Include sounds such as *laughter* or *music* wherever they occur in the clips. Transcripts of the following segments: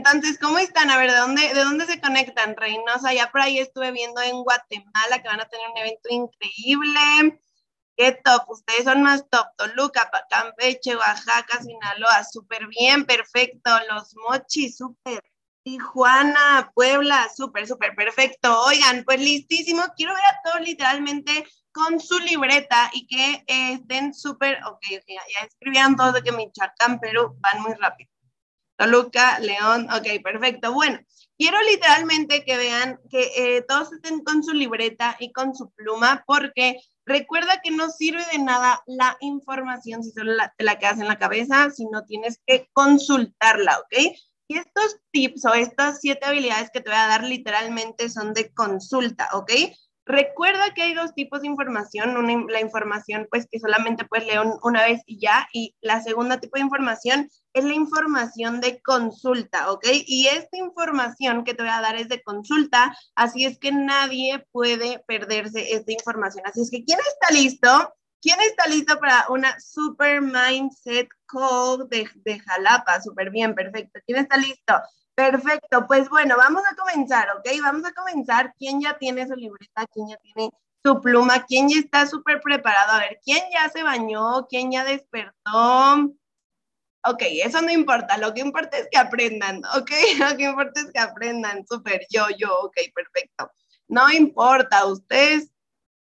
Entonces, ¿cómo están? A ver, ¿de dónde, ¿de dónde se conectan, Reynosa? Ya por ahí estuve viendo en Guatemala que van a tener un evento increíble. Qué top, ustedes son más top. Toluca, Campeche, Oaxaca, Sinaloa, súper bien, perfecto. Los mochis, súper. Tijuana, Puebla, súper, súper perfecto. Oigan, pues listísimo. Quiero ver a todos literalmente con su libreta y que estén súper, ok, ya, ya escribieron todos de que Michoacán, pero van muy rápido. Toluca, León, ok, perfecto. Bueno, quiero literalmente que vean que eh, todos estén con su libreta y con su pluma, porque recuerda que no sirve de nada la información si solo la, te la quedas en la cabeza, si no tienes que consultarla, ¿ok? Y estos tips o estas siete habilidades que te voy a dar literalmente son de consulta, ¿ok? Recuerda que hay dos tipos de información, una, la información pues que solamente puedes leer una vez y ya, y la segunda tipo de información es la información de consulta, ¿ok? Y esta información que te voy a dar es de consulta, así es que nadie puede perderse esta información. Así es que, ¿quién está listo? ¿Quién está listo para una Super Mindset Call de, de Jalapa? Súper bien, perfecto. ¿Quién está listo? Perfecto, pues bueno, vamos a comenzar, ¿ok? Vamos a comenzar. ¿Quién ya tiene su libreta? ¿Quién ya tiene su pluma? ¿Quién ya está súper preparado? A ver, ¿quién ya se bañó? ¿Quién ya despertó? Ok, eso no importa, lo que importa es que aprendan, ¿ok? *laughs* Lo que importa es que aprendan, súper, yo, yo, ok, perfecto. No importa, ustedes,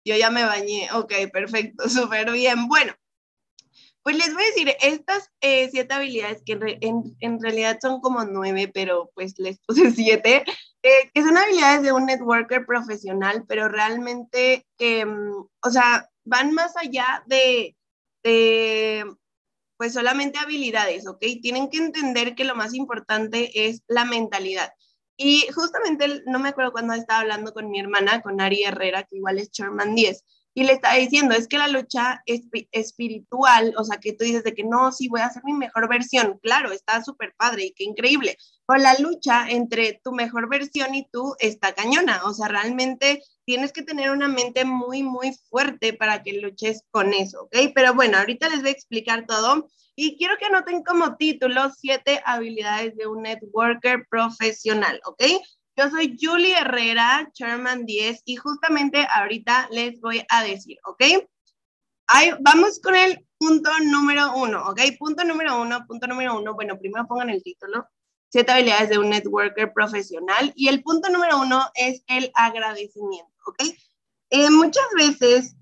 yo ya me bañé, ok, perfecto, *laughs* súper bien. Bueno, pues les voy a decir, estas eh, siete habilidades que en, realidad son como nueve, pero pues les puse *laughs* siete, eh, que son habilidades de un networker profesional, pero realmente, mm, o sea, van más allá de, de, pues solamente habilidades, ¿ok? Tienen que entender que lo más importante es la mentalidad. Y justamente, no me acuerdo cuando estaba hablando con mi hermana, con Ari Herrera, que igual es Sherman 10, y le está diciendo, es que la lucha espiritual, o sea, que tú dices de que no, sí, voy a hacer mi mejor versión, claro, está súper padre y qué increíble, pero la lucha entre tu mejor versión y tú está cañona, o sea, realmente tienes que tener una mente muy, muy fuerte para que luches con eso, ¿ok? Pero bueno, ahorita les voy a explicar todo y quiero que anoten como título siete habilidades de un networker profesional, ¿ok? Yo soy Julie Herrera, Chairman 10, y justamente ahorita les voy a decir, ¿ok? Ahí, vamos con el punto número uno, ¿ok? Punto número uno, punto número uno. Bueno, primero pongan el título. Siete habilidades de un networker profesional. Y el punto número uno es el agradecimiento, ¿ok? Eh, muchas veces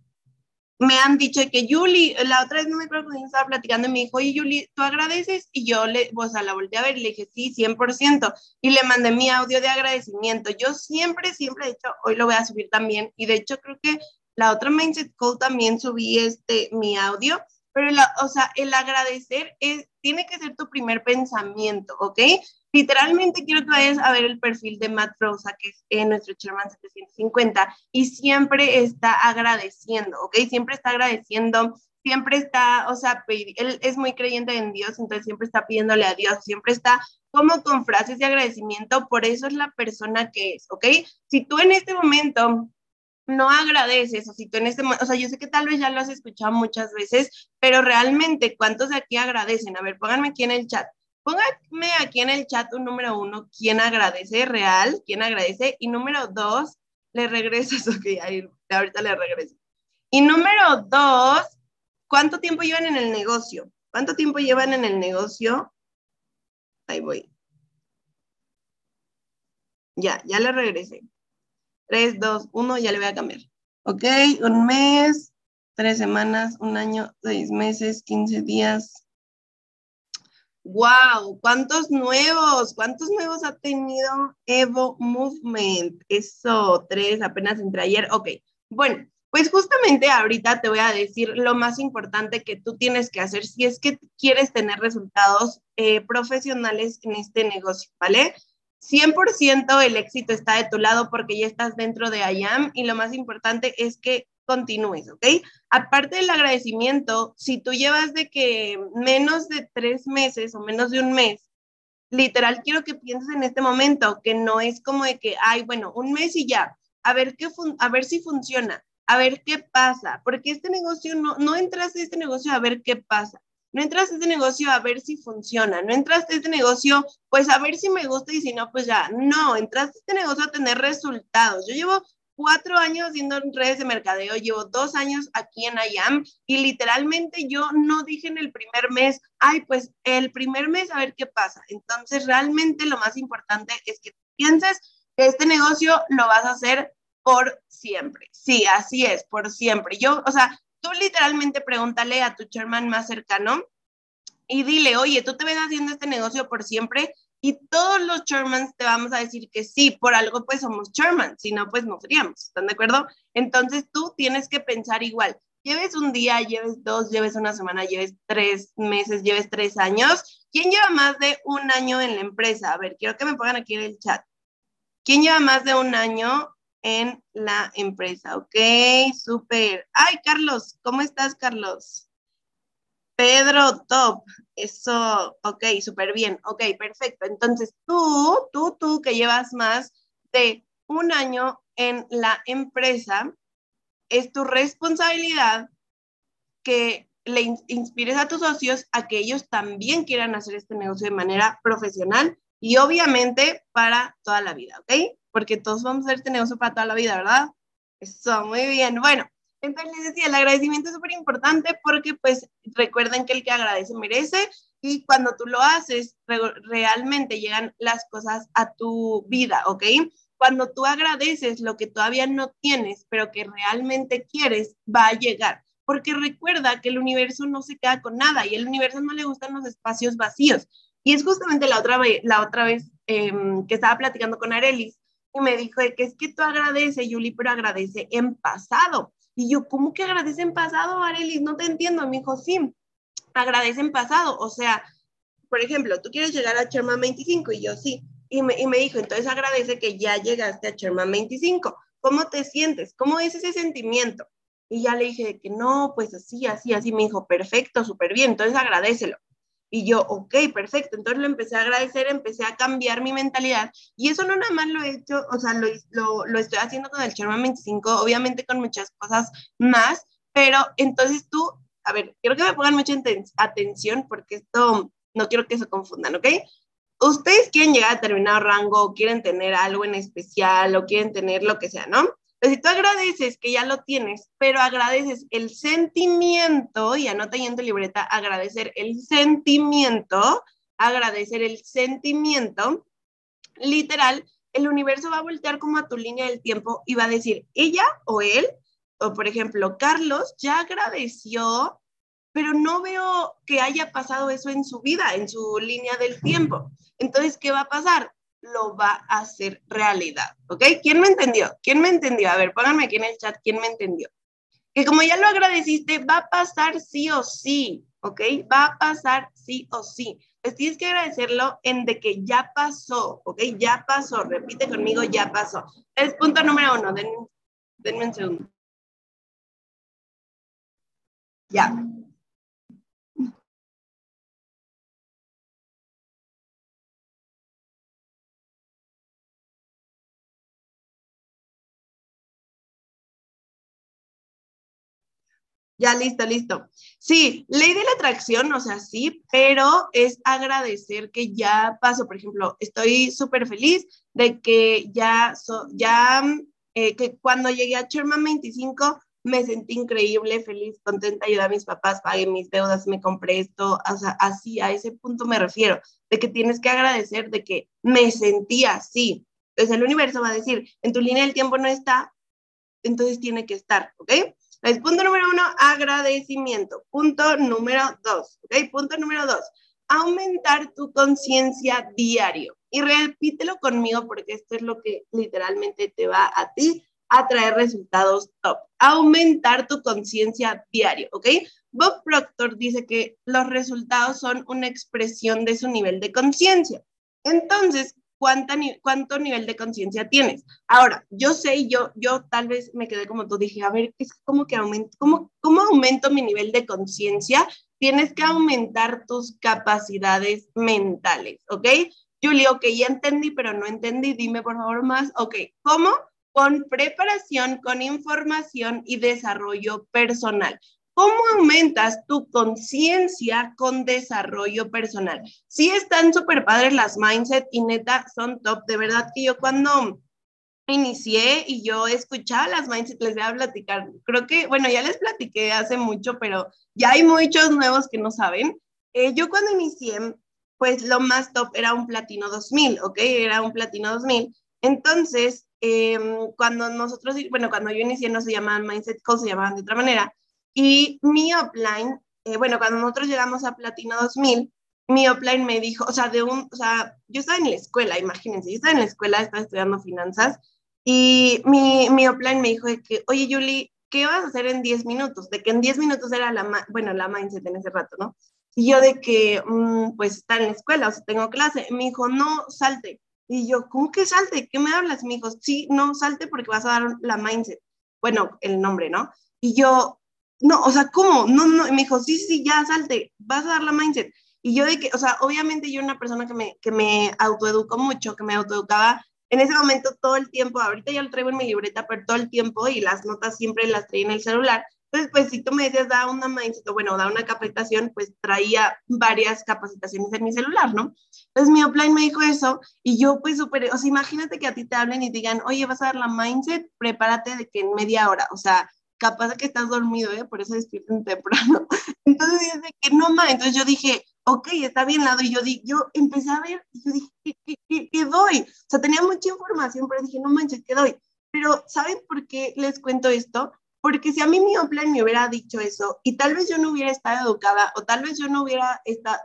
me han dicho que Julie, la otra vez no me acuerdo cuando estaba platicando y me dijo, oye Julie, ¿tú agradeces? Y yo le, o sea, la volteé a ver y le dije, sí, 100%. Y le mandé mi audio de agradecimiento. Yo siempre, siempre, de hecho, hoy lo voy a subir también. Y de hecho, creo que la otra Mindset Code también subí este, mi audio. Pero, o sea, el agradecer es, tiene que ser tu primer pensamiento, ¿ok? Literalmente quiero que vayas a ver el perfil de Matt Rosa, que es eh, nuestro Chairman 750, y siempre está agradeciendo, ¿ok? Siempre está agradeciendo, siempre está, o sea, él es muy creyente en Dios, entonces siempre está pidiéndole a Dios, siempre está como con frases de agradecimiento, por eso es la persona que es, ¿ok? Si tú en este momento no agradeces, o si tú en este o sea, yo sé que tal vez ya lo has escuchado muchas veces, pero realmente, ¿cuántos de aquí agradecen? A ver, pónganme aquí en el chat. Pónganme aquí en el chat un número uno, quién agradece real, quién agradece, y número dos, le regresas, *laughs* ok, ahí, ahorita le regreso. Y número dos, ¿cuánto tiempo llevan en el negocio? ¿Cuánto tiempo llevan en el negocio? Ahí voy. Ya, ya le regresé. Tres, dos, uno, ya le voy a cambiar. Ok, un mes, tres semanas, un año, seis meses, quince días, ¡Wow! ¿Cuántos nuevos? ¿Cuántos nuevos ha tenido Evo Movement? Eso, tres, apenas entre ayer. Ok, bueno, pues justamente ahorita te voy a decir lo más importante que tú tienes que hacer si es que quieres tener resultados eh, profesionales en este negocio, ¿vale? 100% el éxito está de tu lado porque ya estás dentro de IAM y lo más importante es que continúes, ¿ok? Aparte del agradecimiento, si tú llevas de que menos de tres meses o menos de un mes, literal quiero que pienses en este momento, que no es como de que, ay, bueno, un mes y ya, a ver, qué a ver si funciona, a ver qué pasa, porque este negocio, no, no entras a este negocio a ver qué pasa. no entras a este negocio a ver si funciona, no entras a este negocio pues a ver si me gusta y si no, pues ya, no, entras a este negocio a tener resultados. Yo llevo cuatro años haciendo redes de mercadeo, llevo dos años aquí en IAM y literalmente yo no dije en el primer mes, ay, pues el primer mes a ver qué pasa. Entonces, realmente lo más importante es que pienses que este negocio lo vas a hacer por siempre. Sí, así es, por siempre. Yo, o sea, tú literalmente pregúntale a tu chairman más cercano y dile, oye, tú te ves haciendo este negocio por siempre y todos los chairmans te vamos a decir que sí, por algo pues somos chairman, si no pues no seríamos, ¿están de acuerdo? Entonces tú tienes que pensar igual, lleves un día, lleves dos, lleves una semana, lleves tres meses, lleves tres años. ¿Quién lleva más de un año en la empresa? A ver, quiero que me pongan aquí en el chat. ¿Quién lleva más de un año en la empresa? Ok, súper. Ay, Carlos, ¿cómo estás, Carlos? Pedro, top. Eso, ok, súper bien. Ok, perfecto. Entonces, tú, tú, tú que llevas más de un año en la empresa, es tu responsabilidad que le inspires a tus socios a que ellos también quieran hacer este negocio de manera profesional y obviamente para toda la vida, ¿ok? Porque todos vamos a hacer este negocio para toda la vida, ¿verdad? Eso, muy bien. Bueno, entonces les decía, el agradecimiento es súper importante porque pues recuerden que el que agradece merece y cuando tú lo haces, realmente llegan las cosas a tu vida, ¿ok? Cuando tú agradeces lo que todavía no tienes, pero que realmente quieres, va a llegar. Porque recuerda que el universo no se queda con nada y el universo no le gustan los espacios vacíos. Y es justamente la otra vez, la otra vez em, que estaba platicando con Arelis y me dijo que es que tú agradeces, Yuli, pero agradece en pasado. Y yo, ¿cómo que agradece en pasado, Arelis? No te entiendo. Me dijo, sí, agradece en pasado. O sea, por ejemplo, tú quieres llegar a Sherman 25 y yo sí. Y me, y me dijo, entonces agradece que ya llegaste a Sherman 25. ¿Cómo te sientes? ¿Cómo es ese sentimiento? Y ya le dije que no, pues así, así, así. Me dijo, perfecto, súper bien. Entonces agradecelo. Y yo, ok, perfecto. Entonces lo empecé a agradecer, empecé a cambiar mi mentalidad. Y eso no nada más lo he hecho, o sea, lo, lo, lo estoy haciendo con el Sherman 25, obviamente con muchas cosas más, pero entonces tú, a ver, quiero que me pongan mucha atención porque esto, no quiero que se confundan, ¿ok? Ustedes quieren llegar a determinado rango, quieren tener algo en especial, o quieren tener lo que sea, ¿no? Si tú agradeces que ya lo tienes, pero agradeces el sentimiento, y anota ahí en tu libreta, agradecer el sentimiento, agradecer el sentimiento, literal, el universo va a voltear como a tu línea del tiempo y va a decir, ella o él, o por ejemplo, Carlos, ya agradeció, pero no veo que haya pasado eso en su vida, en su línea del tiempo. Entonces, ¿qué va a pasar? Lo va a hacer realidad, ¿ok? ¿Quién me entendió? ¿Quién me entendió? A ver, pónganme aquí en el chat, ¿quién me entendió? Que como ya lo agradeciste, va a pasar sí o sí, ¿ok? Va a pasar sí o sí. Pues tienes que agradecerlo en de que ya pasó, ¿ok? Ya pasó, repite conmigo, ya pasó. Es punto número uno, denme un segundo. Ya. Ya, listo, listo. Sí, ley de la atracción, o sea, sí, pero es agradecer que ya pasó. Por ejemplo, estoy súper feliz de que ya, ya eh, que cuando llegué a Sherman 25 me sentí increíble, feliz, contenta, ayudé a mis papás, pagué mis deudas, me compré esto, o sea, así, a ese punto me refiero, de que tienes que agradecer de que me sentí así. Entonces el universo va a decir, en tu línea del tiempo no está, entonces tiene que estar, ¿ok? Punto número uno, agradecimiento. Punto número dos, ¿ok? Punto número dos, aumentar tu conciencia diario. Y repítelo conmigo porque esto es lo que literalmente te va a ti a traer resultados top. Aumentar tu conciencia diario, ¿ok? Bob Proctor dice que los resultados son una expresión de su nivel de conciencia. Entonces, cuánto nivel de conciencia tienes. Ahora, yo sé, yo, yo tal vez me quedé como tú, dije, a ver, es como que aumento, ¿cómo, aumento mi nivel de conciencia? Tienes que aumentar tus capacidades mentales, ¿ok? Julie, ok, ya entendí, pero no entendí, dime por favor más, ok, ¿cómo? Con preparación, con información y desarrollo personal. ¿Cómo aumentas tu conciencia con desarrollo personal? Sí están súper padres las mindset y neta son top. De verdad que yo cuando inicié y yo escuchaba las mindset, les voy a platicar. Creo que, bueno, ya les platiqué hace mucho, pero ya hay muchos nuevos que no saben. Eh, yo cuando inicié, pues lo más top era un platino 2000, ¿ok? Era un platino 2000. Entonces, em, cuando nosotros, bueno, cuando yo inicié no se llamaban mindset calls, se llamaban de otra manera. Y mi upline, eh, bueno, cuando nosotros llegamos a Platino 2000, mi upline me dijo, o sea, de un, o sea, yo estaba en la escuela, imagínense, yo estaba en la escuela, estaba estudiando finanzas, y mi, mi upline me dijo de que, oye, Julie, ¿qué vas a hacer en 10 minutos? De que en 10 minutos era la, bueno, la mindset en ese rato, ¿no? Y yo de que, mm, pues, está en la escuela, o sea, tengo clase. Me dijo, no, salte. Y yo, ¿cómo que salte? ¿Qué me hablas? Me dijo, sí, no, salte porque vas a dar la mindset. Bueno, el nombre, ¿no? Y yo, no, o sea, ¿cómo? No, no, y me dijo, sí, sí, ya salte, vas a dar la mindset. Y yo de que, o sea, obviamente yo una persona que me, que me autoeduco mucho, que me autoeducaba en ese momento todo el tiempo, ahorita ya lo traigo en mi libreta, pero todo el tiempo y las notas siempre las traía en el celular. Entonces, pues si tú me decías, da una mindset, o bueno, da una capacitación, pues traía varias capacitaciones en mi celular, ¿no? Entonces mi offline me dijo eso y yo pues súper, o sea, imagínate que a ti te hablen y digan, oye, vas a dar la mindset, prepárate de que en media hora, o sea, capaz que estás dormido, ¿eh? por eso despierten temprano. *laughs* Entonces dice que no más, entonces yo dije, ok, está bien lado, y yo, di, yo empecé a ver, y yo dije, ¿qué, qué, qué, doy? O sea, tenía mucha información, pero dije, no manches, ¿qué doy? Pero, ¿saben por qué les cuento esto? Porque si a mí mi plan me hubiera dicho eso, y tal vez yo no hubiera estado educada, o tal vez yo no hubiera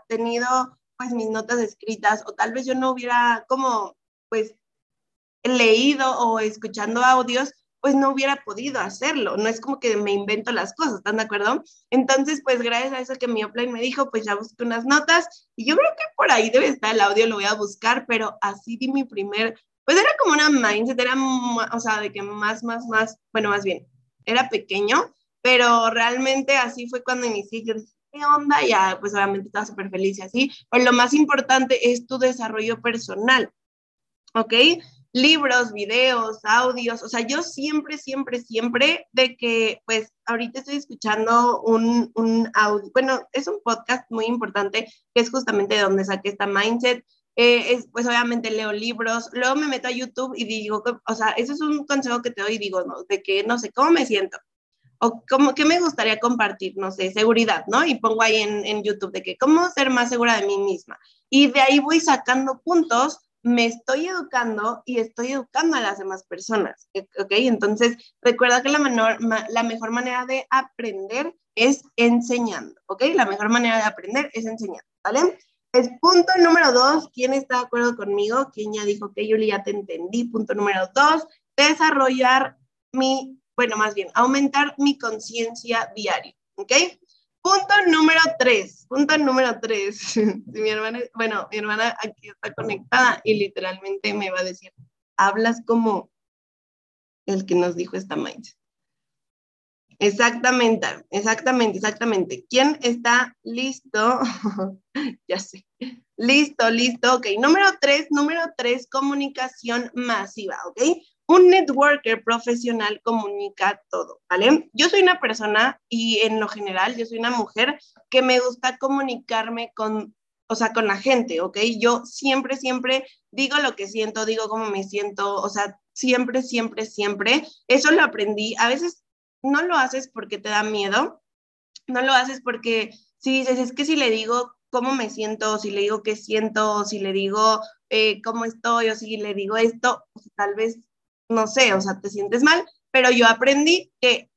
tenido, pues, mis notas escritas, o tal vez yo no hubiera, como, pues, leído o escuchando audios, pues no hubiera podido hacerlo. No es como que me invento las cosas, ¿están de acuerdo? Entonces, pues gracias a eso que mi offline me dijo, pues ya busqué unas notas y yo creo que por ahí debe estar el audio, lo voy a buscar, pero así di mi primer, pues era como una mindset, era, o sea, de que más, más, más, bueno, más bien, era pequeño, pero realmente así fue cuando inicié. Yo dije, ¿qué onda? Ya, pues obviamente estaba súper feliz y así. Pero lo más importante es tu desarrollo personal, ¿ok? Libros, videos, audios, o sea, yo siempre, siempre, siempre de que, pues, ahorita estoy escuchando un, un audio, bueno, es un podcast muy importante, que es justamente de donde saqué esta mindset, eh, es, pues obviamente leo libros, luego me meto a YouTube y digo, o sea, eso es un consejo que te doy digo, ¿no? De que, no sé, ¿cómo me siento? O cómo, ¿qué me gustaría compartir? No sé, seguridad, ¿no? Y pongo ahí en, en YouTube de que, ¿cómo ser más segura de mí misma? Y de ahí voy sacando puntos me estoy educando y estoy educando a las demás personas, ¿ok? Entonces, recuerda que la, mejor manera de aprender es enseñando, ¿ok? La mejor manera de aprender es enseñando, ¿vale? Es punto número dos, ¿quién está de acuerdo conmigo? ¿Quién ya dijo que ya te entendí? Punto número dos, desarrollar mi, bueno, más bien, aumentar mi conciencia diaria, ¿ok? Punto número tres, punto número tres. *laughs* mi hermana, bueno, mi hermana aquí está conectada y literalmente me va a decir, hablas como el que nos dijo esta mindset. Exactamente, exactamente, exactamente. ¿Quién está listo? *laughs* ya sé. Listo, listo. Ok, número tres, número tres, comunicación masiva, ¿ok? Un networker profesional comunica todo, ¿vale? Yo soy una persona y en lo general yo soy una mujer que me gusta comunicarme con, o sea, con la gente, ¿ok? Yo siempre, siempre digo lo que siento, digo cómo me siento, o sea, siempre, siempre, siempre. Eso lo aprendí. A veces no lo haces porque te da miedo, no lo haces porque si dices, es que si le digo cómo me siento, si le digo qué siento, si le digo eh, cómo estoy, o si le digo esto, pues, tal vez no sé, o sea, te sientes mal, pero yo aprendí que,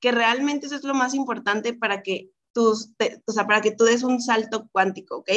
que realmente eso es lo más importante para que tus, o sea, para que tú des un salto cuántico, ¿ok?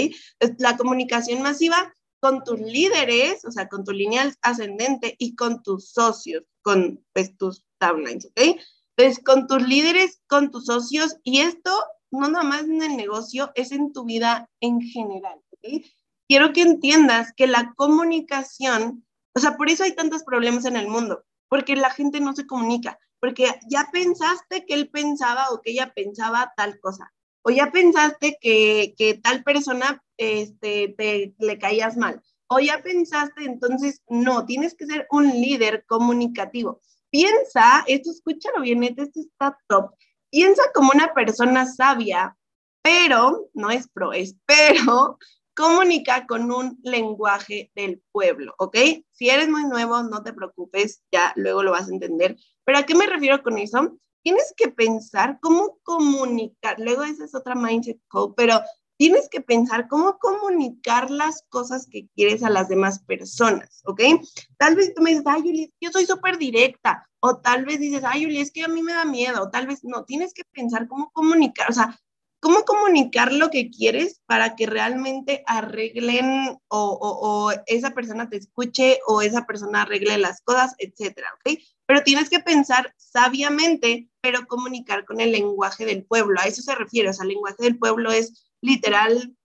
la comunicación masiva con tus líderes, o sea, con tu línea ascendente y con tus socios, con pues, tus downlines, ¿ok? Entonces, con tus líderes, con tus socios, y esto no nada más en el negocio, es en tu vida en general, ¿ok? Quiero que entiendas que la comunicación o sea, por eso hay tantos problemas en el mundo, porque la gente no se comunica, porque ya pensaste que él pensaba o que ella pensaba tal cosa, o ya pensaste que, que tal persona este, te, le caías mal, o ya pensaste, entonces no, tienes que ser un líder comunicativo. Piensa, esto escúchalo bien, esto está top. piensa como una persona sabia, pero, no es pro, es pero, comunica con un lenguaje del pueblo, ¿ok? Si eres muy nuevo, no te preocupes, ya luego lo vas a entender. Pero ¿a qué me refiero con eso? Tienes que pensar cómo comunicar, luego esa es otra mindset code, pero tienes que pensar cómo comunicar las cosas que quieres a las demás personas, ¿ok? Tal vez tú me dices, ay, Yuli, yo soy súper directa, o tal vez dices, ay, Yuli, es que a mí me da miedo, o tal vez no, tienes que pensar cómo comunicar, o sea, cómo comunicar lo que quieres para que realmente arreglen o, o, esa persona te escuche o esa persona arregle las cosas, etcétera, ¿ok? Pero tienes que pensar sabiamente, pero comunicar con el lenguaje del pueblo. A eso se refiere, o sea, el lenguaje del pueblo es literal,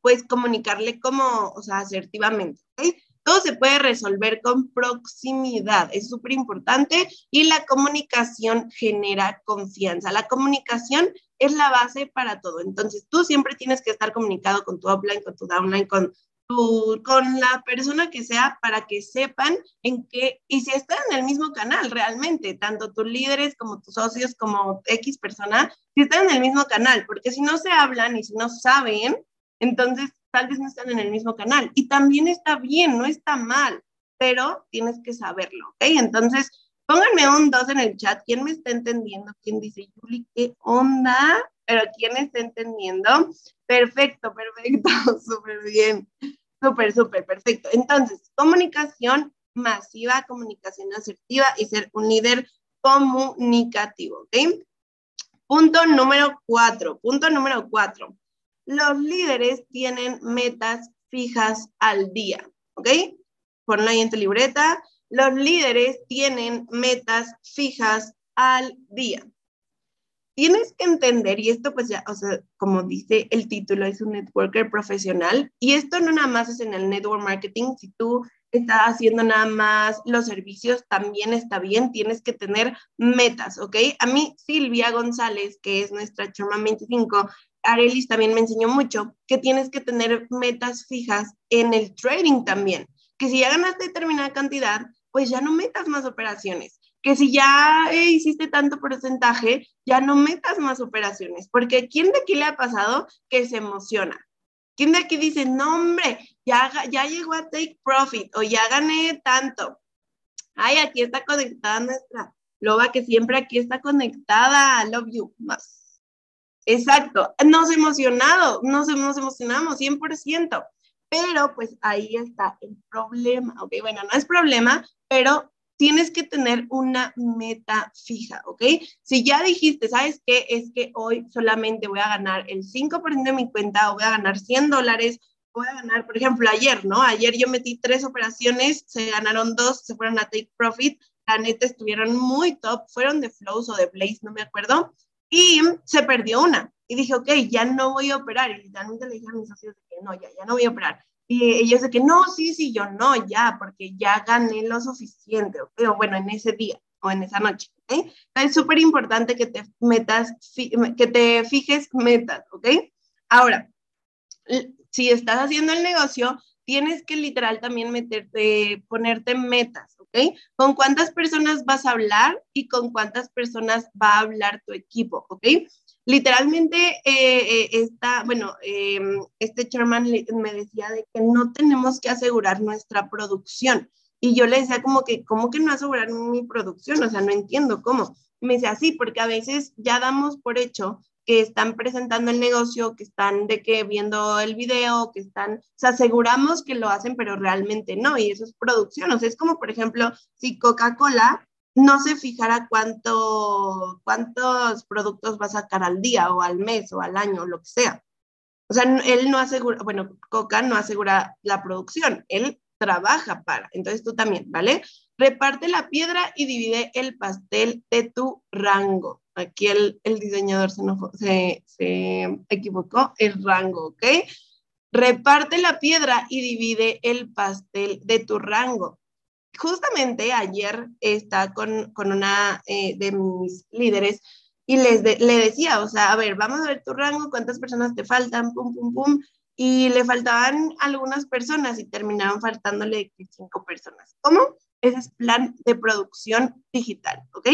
pues comunicarle como, o sea, asertivamente, ¿ok? Todo se puede resolver con proximidad, es súper importante y la comunicación genera confianza. La comunicación es la base para todo. Entonces, tú siempre tienes que estar comunicado con tu upline, con tu downline, con tu, con la persona que sea para que sepan en qué, y si están en el mismo canal realmente, tanto tus líderes como tus socios, como X persona, si están en el mismo canal, porque si no se hablan y si no saben, entonces tal vez no están en el mismo canal. Y también está bien, no está mal, pero tienes que saberlo, ¿ok? Entonces, pónganme un 2 en el chat. ¿Quién me está entendiendo? ¿Quién dice, Yuli, qué onda? Pero ¿quién está entendiendo? Perfecto, perfecto, *laughs* súper bien. Súper, súper, perfecto. Entonces, comunicación masiva, comunicación asertiva y ser un líder comunicativo, ¿ok? Punto número cuatro, punto número cuatro. Los líderes tienen metas fijas al día, ¿ok? Ponlo ahí en tu libreta. Los líderes tienen metas fijas al día. Tienes que entender, y esto pues ya, o sea, como dice el título, es un networker profesional, y esto no nada más es en el network marketing, si tú estás haciendo nada más los servicios, también está bien, tienes que tener metas, ¿ok? A mí Silvia González, que es nuestra Chairman 25, Arelis también me enseñó mucho que tienes que tener metas fijas en el trading también, que si ya ganaste determinada cantidad, pues ya no metas más operaciones, que si ya eh, hiciste tanto porcentaje, ya no metas más operaciones, porque ¿quién de aquí le ha pasado que se emociona? ¿Quién de aquí dice, no hombre, ya, ya llegó a take profit o ya gané tanto? Ay, aquí está conectada nuestra loba que siempre aquí está conectada. Love you más. Exacto, nos emocionado, nos, nos emocionamos 100%, pero pues ahí está el problema, ok, bueno, no es problema, pero tienes que tener una meta fija, ¿ok? Si ya dijiste, ¿sabes qué? Es que hoy solamente voy a ganar el 5% de mi cuenta o voy a ganar 100 dólares, voy a ganar, por ejemplo, ayer, ¿no? Ayer yo metí tres operaciones, se ganaron dos, se fueron a take profit, la neta estuvieron muy top, fueron de flows o de blaze, no me acuerdo, y se perdió una. Y dije, ok, ya no voy a operar. Y literalmente le dije a mis socios que no, ya, ya no voy a operar. Y ellos de que no, sí, sí, yo no, ya, porque ya gané lo suficiente, o bueno, en ese día o en esa noche. ¿ok? Es súper importante que te metas, que te fijes metas, ¿ok? Ahora, si estás haciendo el negocio, tienes que literal también meterte, ponerte metas, ¿ok? ¿Con cuántas personas vas a hablar y con cuántas personas va a hablar tu equipo, ¿ok? Literalmente, eh, eh bueno, em, este chairman me decía de que no tenemos que asegurar nuestra producción. Y yo le decía como que, ¿cómo que no asegurar mi producción? O sea, no entiendo cómo. Me decía, sí, porque a veces ya damos por hecho que están presentando el negocio, que están de que viendo el video, que están, o aseguramos que lo hacen, pero realmente no, y eso es producción, o sea, es como, por ejemplo, si Coca-Cola no se fijara cuánto, cuántos productos va a sacar al día o al mes o al año, o lo que sea. O sea, él no asegura, bueno, Coca no asegura la producción, él trabaja para, entonces tú también, ¿vale? Reparte la piedra y divide el pastel de tu rango. Aquí el, diseñador se, se, equivocó, el rango, ¿ok? Reparte la piedra y divide el pastel de tu rango. Justamente ayer está con, una eh, de mis líderes y les le decía, o sea, a ver, vamos a ver tu rango, cuántas personas te faltan, pum, pum, pum. Y le faltaban algunas personas y terminaron faltándole cinco personas. ¿Cómo? Ese es plan de producción digital, ¿ok?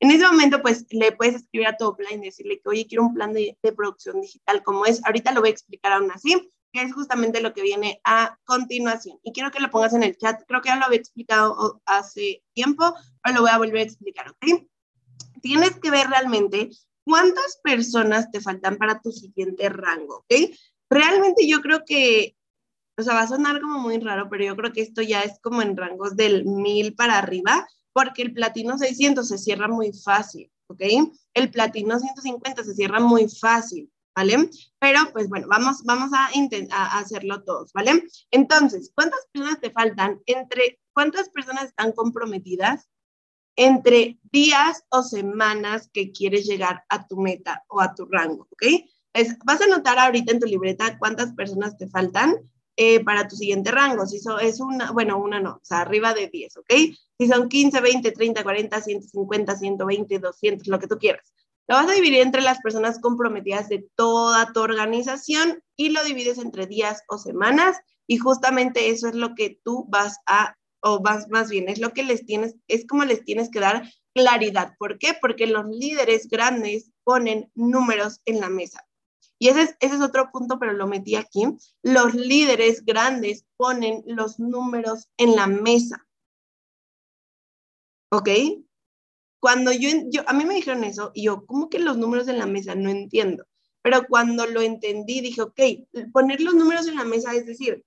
En ese momento, pues le puedes escribir a tu offline y decirle que, oye, quiero un plan de, de producción digital como es. Ahorita lo voy a explicar aún así, que es justamente lo que viene a continuación. Y quiero que lo pongas en el chat. Creo que ya lo había explicado hace tiempo, pero lo voy a volver a explicar, ¿ok? Tienes que ver realmente cuántas personas te faltan para tu siguiente rango, ¿ok? Realmente yo creo que o sea, va a sonar como muy raro, pero yo creo que esto ya es como en rangos del 1000 para arriba, porque el platino 600 se cierra muy fácil, ¿ok? El platino 150 se cierra muy fácil, ¿vale? Pero pues bueno, vamos, vamos a intentar hacerlo todos, ¿vale? Entonces, ¿cuántas personas te faltan? Entre, ¿cuántas personas están comprometidas? Entre días o semanas que quieres llegar a tu meta o a tu rango, ¿ok? vas a anotar ahorita en tu libreta cuántas personas te faltan eh, para tu siguiente rango. Si so, es una, bueno, una no, o sea, arriba de 10, ¿ok? Si son 15, 20, 30, 40, 150, 120, 200, lo que tú quieras. Lo vas a dividir entre las personas comprometidas de toda tu organización y lo divides entre días o semanas y justamente eso es lo que tú vas a, o vas más bien, es lo que les tienes, es como les tienes que dar claridad. ¿Por qué? Porque los líderes grandes ponen números en la mesa. Y ese es, ese es otro punto, pero lo metí aquí. Los líderes grandes ponen los números en la mesa. ¿Ok? Cuando yo, yo, a mí me dijeron eso, y yo, ¿cómo que los números en la mesa? No entiendo. Pero cuando lo entendí, dije, ok, poner los números en la mesa es decir,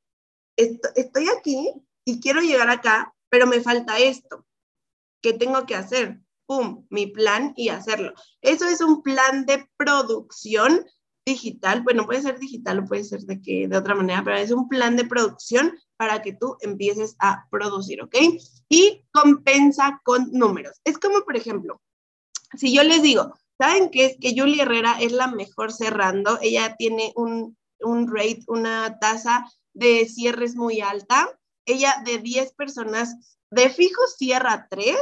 estoy aquí y quiero llegar acá, pero me falta esto. ¿Qué tengo que hacer? ¡Pum! Mi plan y hacerlo. Eso es un plan de producción digital, bueno, puede ser digital o puede ser de, que, de otra manera, pero es un plan de producción para que tú empieces a producir, ¿ok? Y compensa con números. Es como, por ejemplo, si yo les digo, ¿saben qué es? Que Julie Herrera es la mejor cerrando, ella tiene un, un rate, una tasa de cierres muy alta, ella de 10 personas, de fijo cierra 3,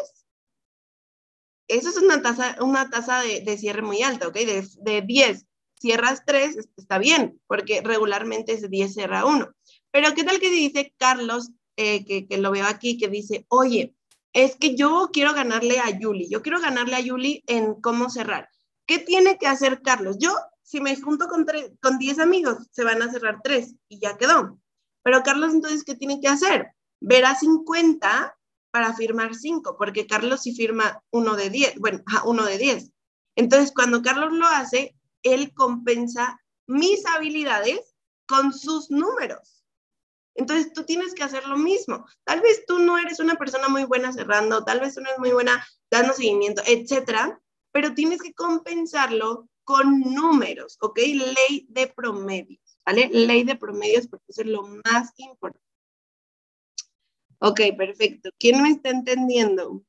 eso es una tasa, una de, de cierre muy alta, ¿ok? De, de 10 cierras tres, está bien, porque regularmente es 10 cierra uno. Pero ¿qué tal que dice Carlos, eh, que, que, lo veo aquí, que dice, oye, es que yo quiero ganarle a Yuli, yo quiero ganarle a Yuli en cómo cerrar. ¿Qué tiene que hacer Carlos? Yo, si me junto con, con 10 amigos, se van a cerrar tres y ya quedó. Pero Carlos, entonces, ¿qué tiene que hacer? Ver a 50 para firmar 5, porque Carlos sí firma uno de 10, bueno, uno de 10. Entonces, cuando Carlos lo hace, él compensa mis habilidades con sus números. Entonces tú tienes que hacer lo mismo. Tal vez tú no eres una persona muy buena cerrando, tal vez tú no eres muy buena dando seguimiento, etcétera, pero tienes que compensarlo con números, ¿ok? Ley de promedios, ¿vale? Ley de promedios porque eso es lo más importante. Ok, perfecto. ¿Quién me está entendiendo?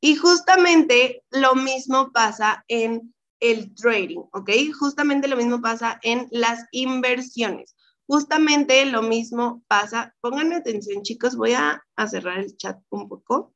Y justamente lo mismo pasa en el trading, ¿ok? Justamente lo mismo pasa en las inversiones. Justamente lo mismo pasa, pónganme atención chicos, voy a, cerrar el chat un poco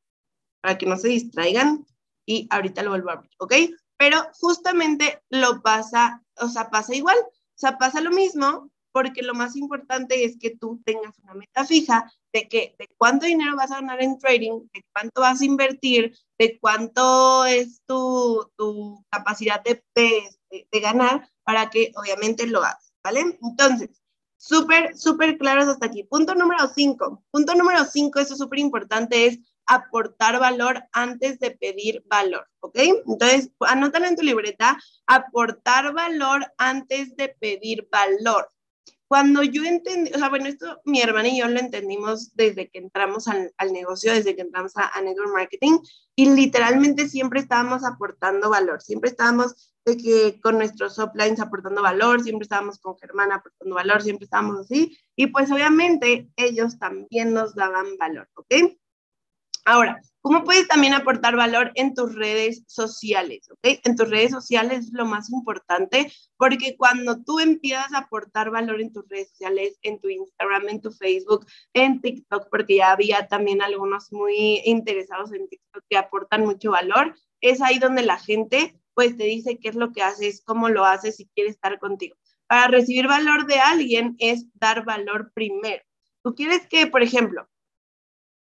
para que no se distraigan y ahorita lo vuelvo a abrir, ¿ok? Pero justamente lo pasa, o sea, pasa igual, o sea, pasa lo mismo porque lo más importante es que tú tengas una meta fija de que de cuánto dinero vas a ganar en trading, de cuánto vas a invertir, de cuánto es tu, tu capacidad de, de, ganar para que obviamente lo hagas, ¿vale? Entonces, súper, súper claros hasta aquí. Punto número cinco. Punto número cinco, eso es súper importante, es aportar valor antes de pedir valor, ¿ok? Entonces, anótalo en tu libreta, aportar valor antes de pedir valor. Cuando yo entendí, o sea, bueno, esto mi hermana y yo lo entendimos desde que entramos al, al negocio, desde que entramos a, a, Network Marketing, y literalmente siempre estábamos aportando valor, siempre estábamos de que con nuestros uplines aportando valor, siempre estábamos con Germán aportando valor, siempre estábamos así, y pues obviamente ellos también nos daban valor, ¿ok? Ahora, ¿cómo puedes también aportar valor en tus redes sociales? ¿okay? En tus redes sociales es lo más importante porque cuando tú empiezas a aportar valor en tus redes sociales, en tu Instagram, en tu Facebook, en TikTok, porque ya había también algunos muy interesados en TikTok que aportan mucho valor, es ahí donde la gente pues te dice qué es lo que haces, cómo lo haces y quiere estar contigo. Para recibir valor de alguien es dar valor primero. Tú quieres que, por ejemplo,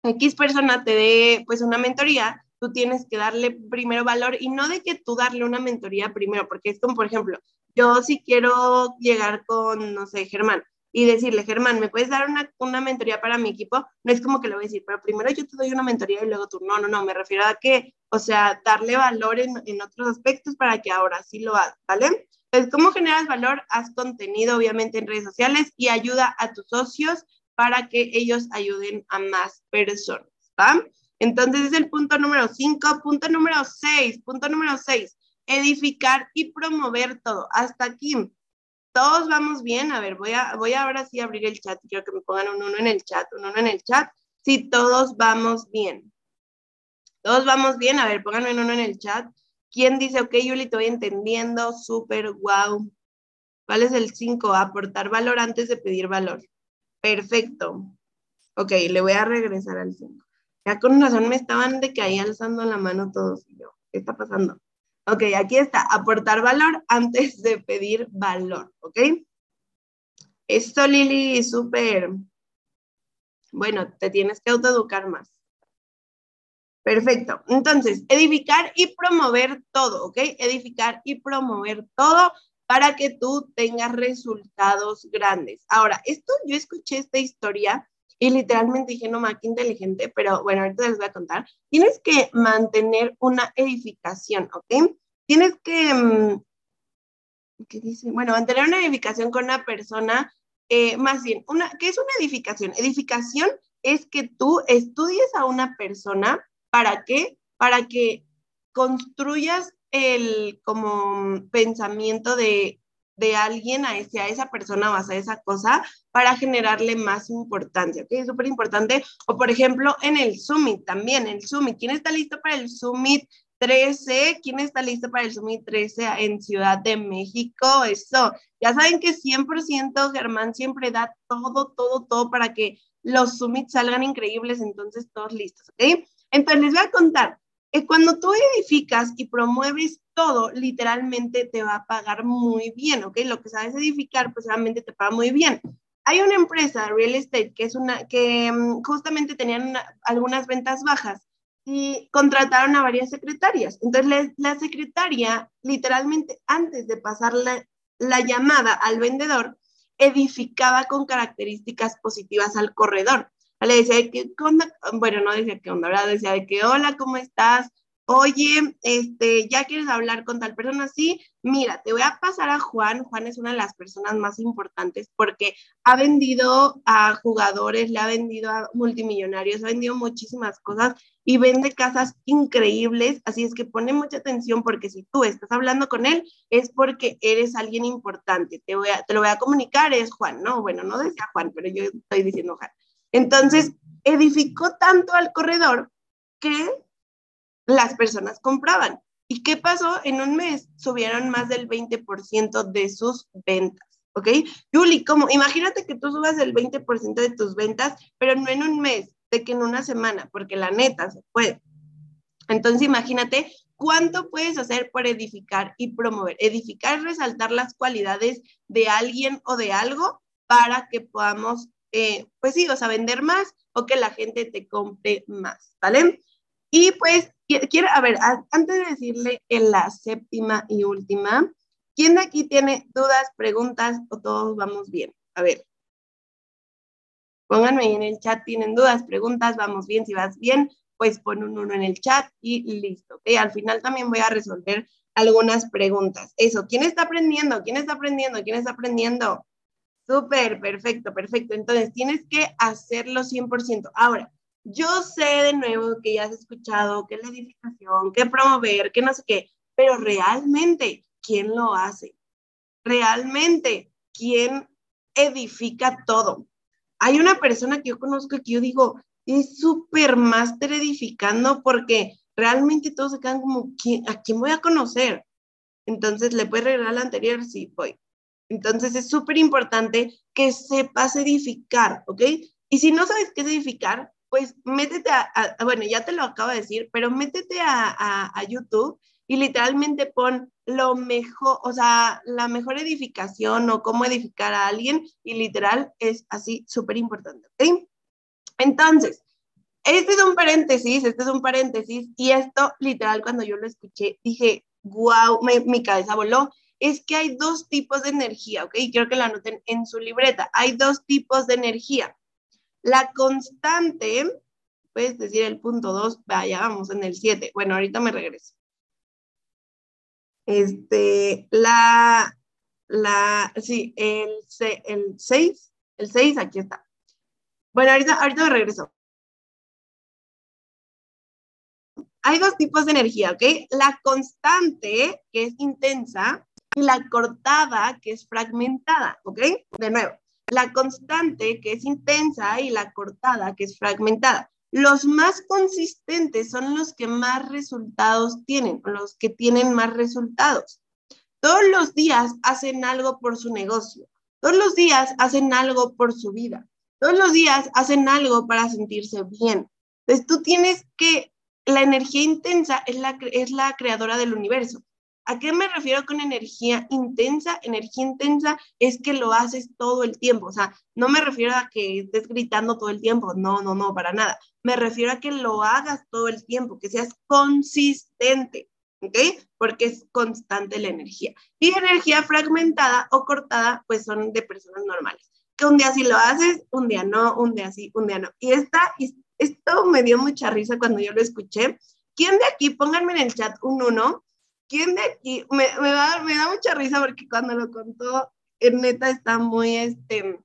X persona te dé pues una mentoría, tú tienes que darle primero valor y no de que tú darle una mentoría primero, porque es como, por ejemplo, yo si quiero llegar con, no sé, Germán, y decirle, Germán, ¿me puedes dar una, una, mentoría para mi equipo? No es como que le voy a decir, pero primero yo te doy una mentoría y luego tú. No, no, no, me refiero a que, o sea, darle valor en, en otros aspectos para que ahora sí lo hagas, ¿vale? Entonces, ¿cómo generas valor? Haz contenido, obviamente, en redes sociales y ayuda a tus socios para que ellos ayuden a más personas, ¿va? Entonces, es el punto número 5. Punto número 6, punto número 6, edificar y promover todo. Hasta aquí todos vamos bien. A ver, voy a, voy ahora sí abrir el chat. Quiero que me pongan un uno en el chat, un uno en el chat. Si todos vamos bien. Todos vamos bien. A ver, pónganme un uno en el chat. ¿Quién dice, ok, Yuli, te voy entendiendo? Súper, wow. ¿Cuál es el 5? Aportar valor antes de pedir valor. Perfecto. Ok, le voy a regresar al 5. Ya con razón me estaban de que ahí alzando la mano todos. Y yo, ¿qué está pasando? Ok, aquí está, aportar valor antes de pedir valor, ¿ok? Esto, Lili, súper. Bueno, te tienes que autoeducar más. Perfecto. Entonces, edificar y promover todo, ¿ok? Edificar y promover todo para que tú tengas resultados grandes. Ahora, esto yo escuché esta historia y literalmente dije, no, ma, qué inteligente, pero bueno, ahorita les voy a contar. Tienes que mantener una edificación, ¿ok? Tienes que, mm, ¿qué dice? Bueno, mantener una edificación con una persona, eh, más bien, una, ¿qué es una edificación? Edificación es que tú estudies a una persona, ¿para qué? Para que construyas el como pensamiento de de alguien a, ese, a esa persona o a esa cosa para generarle más importancia, ¿ok? Es súper importante. O por ejemplo, en el Summit también, el Summit. ¿Quién está listo para el Summit 13? ¿Quién está listo para el Summit 13 en Ciudad de México? Eso. Ya saben que 100% Germán siempre da todo, todo, todo para que los Summits salgan increíbles, entonces todos listos, ¿ok? Entonces les voy a contar. Que cuando tú edificas y promueves todo, literalmente te va a pagar muy bien, ¿ok? Lo que sabes edificar, pues realmente te paga muy bien. Hay una empresa, Real Estate, que es una, que mm, justamente tenían algunas ventas bajas y contrataron a varias secretarias. Entonces, la, secretaria, literalmente, antes de pasar la llamada al vendedor, edificaba con características positivas al corredor. Le decía que, bueno, no decía que onda, ¿verdad? Decía de que, hola, ¿cómo estás? oye, este, ya quieres hablar con tal persona, sí, mira, te voy a pasar a Juan. Juan es una de las personas más importantes porque ha vendido a jugadores, le ha vendido a multimillonarios, ha vendido muchísimas cosas y vende casas increíbles. Así es que pone mucha atención porque si tú estás hablando con él es porque eres alguien importante. Te, voy a, te lo voy a comunicar, es Juan, ¿no? Bueno, no decía Juan, pero yo estoy diciendo Juan. Entonces, edificó tanto al corredor que las personas compraban. ¿Y qué pasó? En un mes subieron más del 20% de sus ventas. ¿Ok? Julie, ¿cómo? Imagínate que tú subas el 20% de tus ventas, pero no en un mes, de que en una semana, porque la neta se puede. Entonces, imagínate cuánto puedes hacer por edificar y promover. Edificar es resaltar las cualidades de alguien o de algo para que podamos, eh, pues sí, o sea, vender más o que la gente te compre más, ¿vale? Y pues quiero, a ver, antes de decirle en la séptima y última, ¿quién de aquí tiene dudas, preguntas o todos vamos bien? A ver. Pónganme ahí en el chat, tienen dudas, preguntas, vamos bien, si vas bien, pues pon un uno en el chat y listo. ¿ok? Al final también voy a resolver algunas preguntas. Eso, ¿quién está aprendiendo? ¿Quién está aprendiendo? ¿Quién está aprendiendo? Súper, perfecto, perfecto. Entonces, tienes que hacerlo 100%. Ahora, yo sé de nuevo que ya has escuchado que la edificación, que promover, que no sé qué, pero realmente, ¿quién lo hace? Realmente, ¿quién edifica todo? Hay una persona que yo conozco que yo digo, es súper máster edificando porque realmente todos se quedan como, ¿a quién voy a conocer? Entonces, ¿le puedes regalar la anterior? Sí, voy. Entonces, es súper importante que sepas edificar, ¿ok? Y si no sabes qué es edificar, pues métete a, bueno, ya te lo acabo de decir, pero métete a, a, YouTube y literalmente pon lo mejor, o sea, la mejor edificación o cómo edificar a alguien y literal es así súper importante, ¿ok? Entonces, Este es un paréntesis, este es un paréntesis, y esto literal cuando yo lo escuché dije, wow, mi cabeza voló. Es que hay dos tipos de energía, ¿ok? Quiero que la anoten en su libreta. Hay dos tipos de energía. La constante, puedes decir el punto 2, vaya, vamos en el 7. Bueno, ahorita me regreso. Este, la, la, sí, el, el 6, el 6, aquí está. Bueno, ahorita, ahorita me regreso. Hay dos tipos de energía, ¿ok? La constante, que es intensa, y la cortada, que es fragmentada, ¿ok? De nuevo, la constante, que es intensa, y la cortada, que es fragmentada. Los más consistentes son los que más resultados tienen, los que tienen más resultados. Todos los días hacen algo por su negocio, todos los días hacen algo por su vida, todos los días hacen algo para sentirse bien. Entonces tú tienes que, la energía intensa es la, es la creadora del universo. ¿A qué me refiero con energía intensa? Energía intensa es que lo haces todo el tiempo. O sea, no me refiero a que estés gritando todo el tiempo. No, no, no, para nada. Me refiero a que lo hagas todo el tiempo, que seas consistente. ¿Ok? Porque es constante la energía. Y energía fragmentada o cortada, pues son de personas normales. Que un día sí lo haces, un día no, un día sí, un día no. Y esta, esto me dio mucha risa cuando yo lo escuché. ¿Quién de aquí, pónganme en el chat un uno, ¿quién de aquí? Me, da, mucha risa porque cuando lo contó, en está muy, este,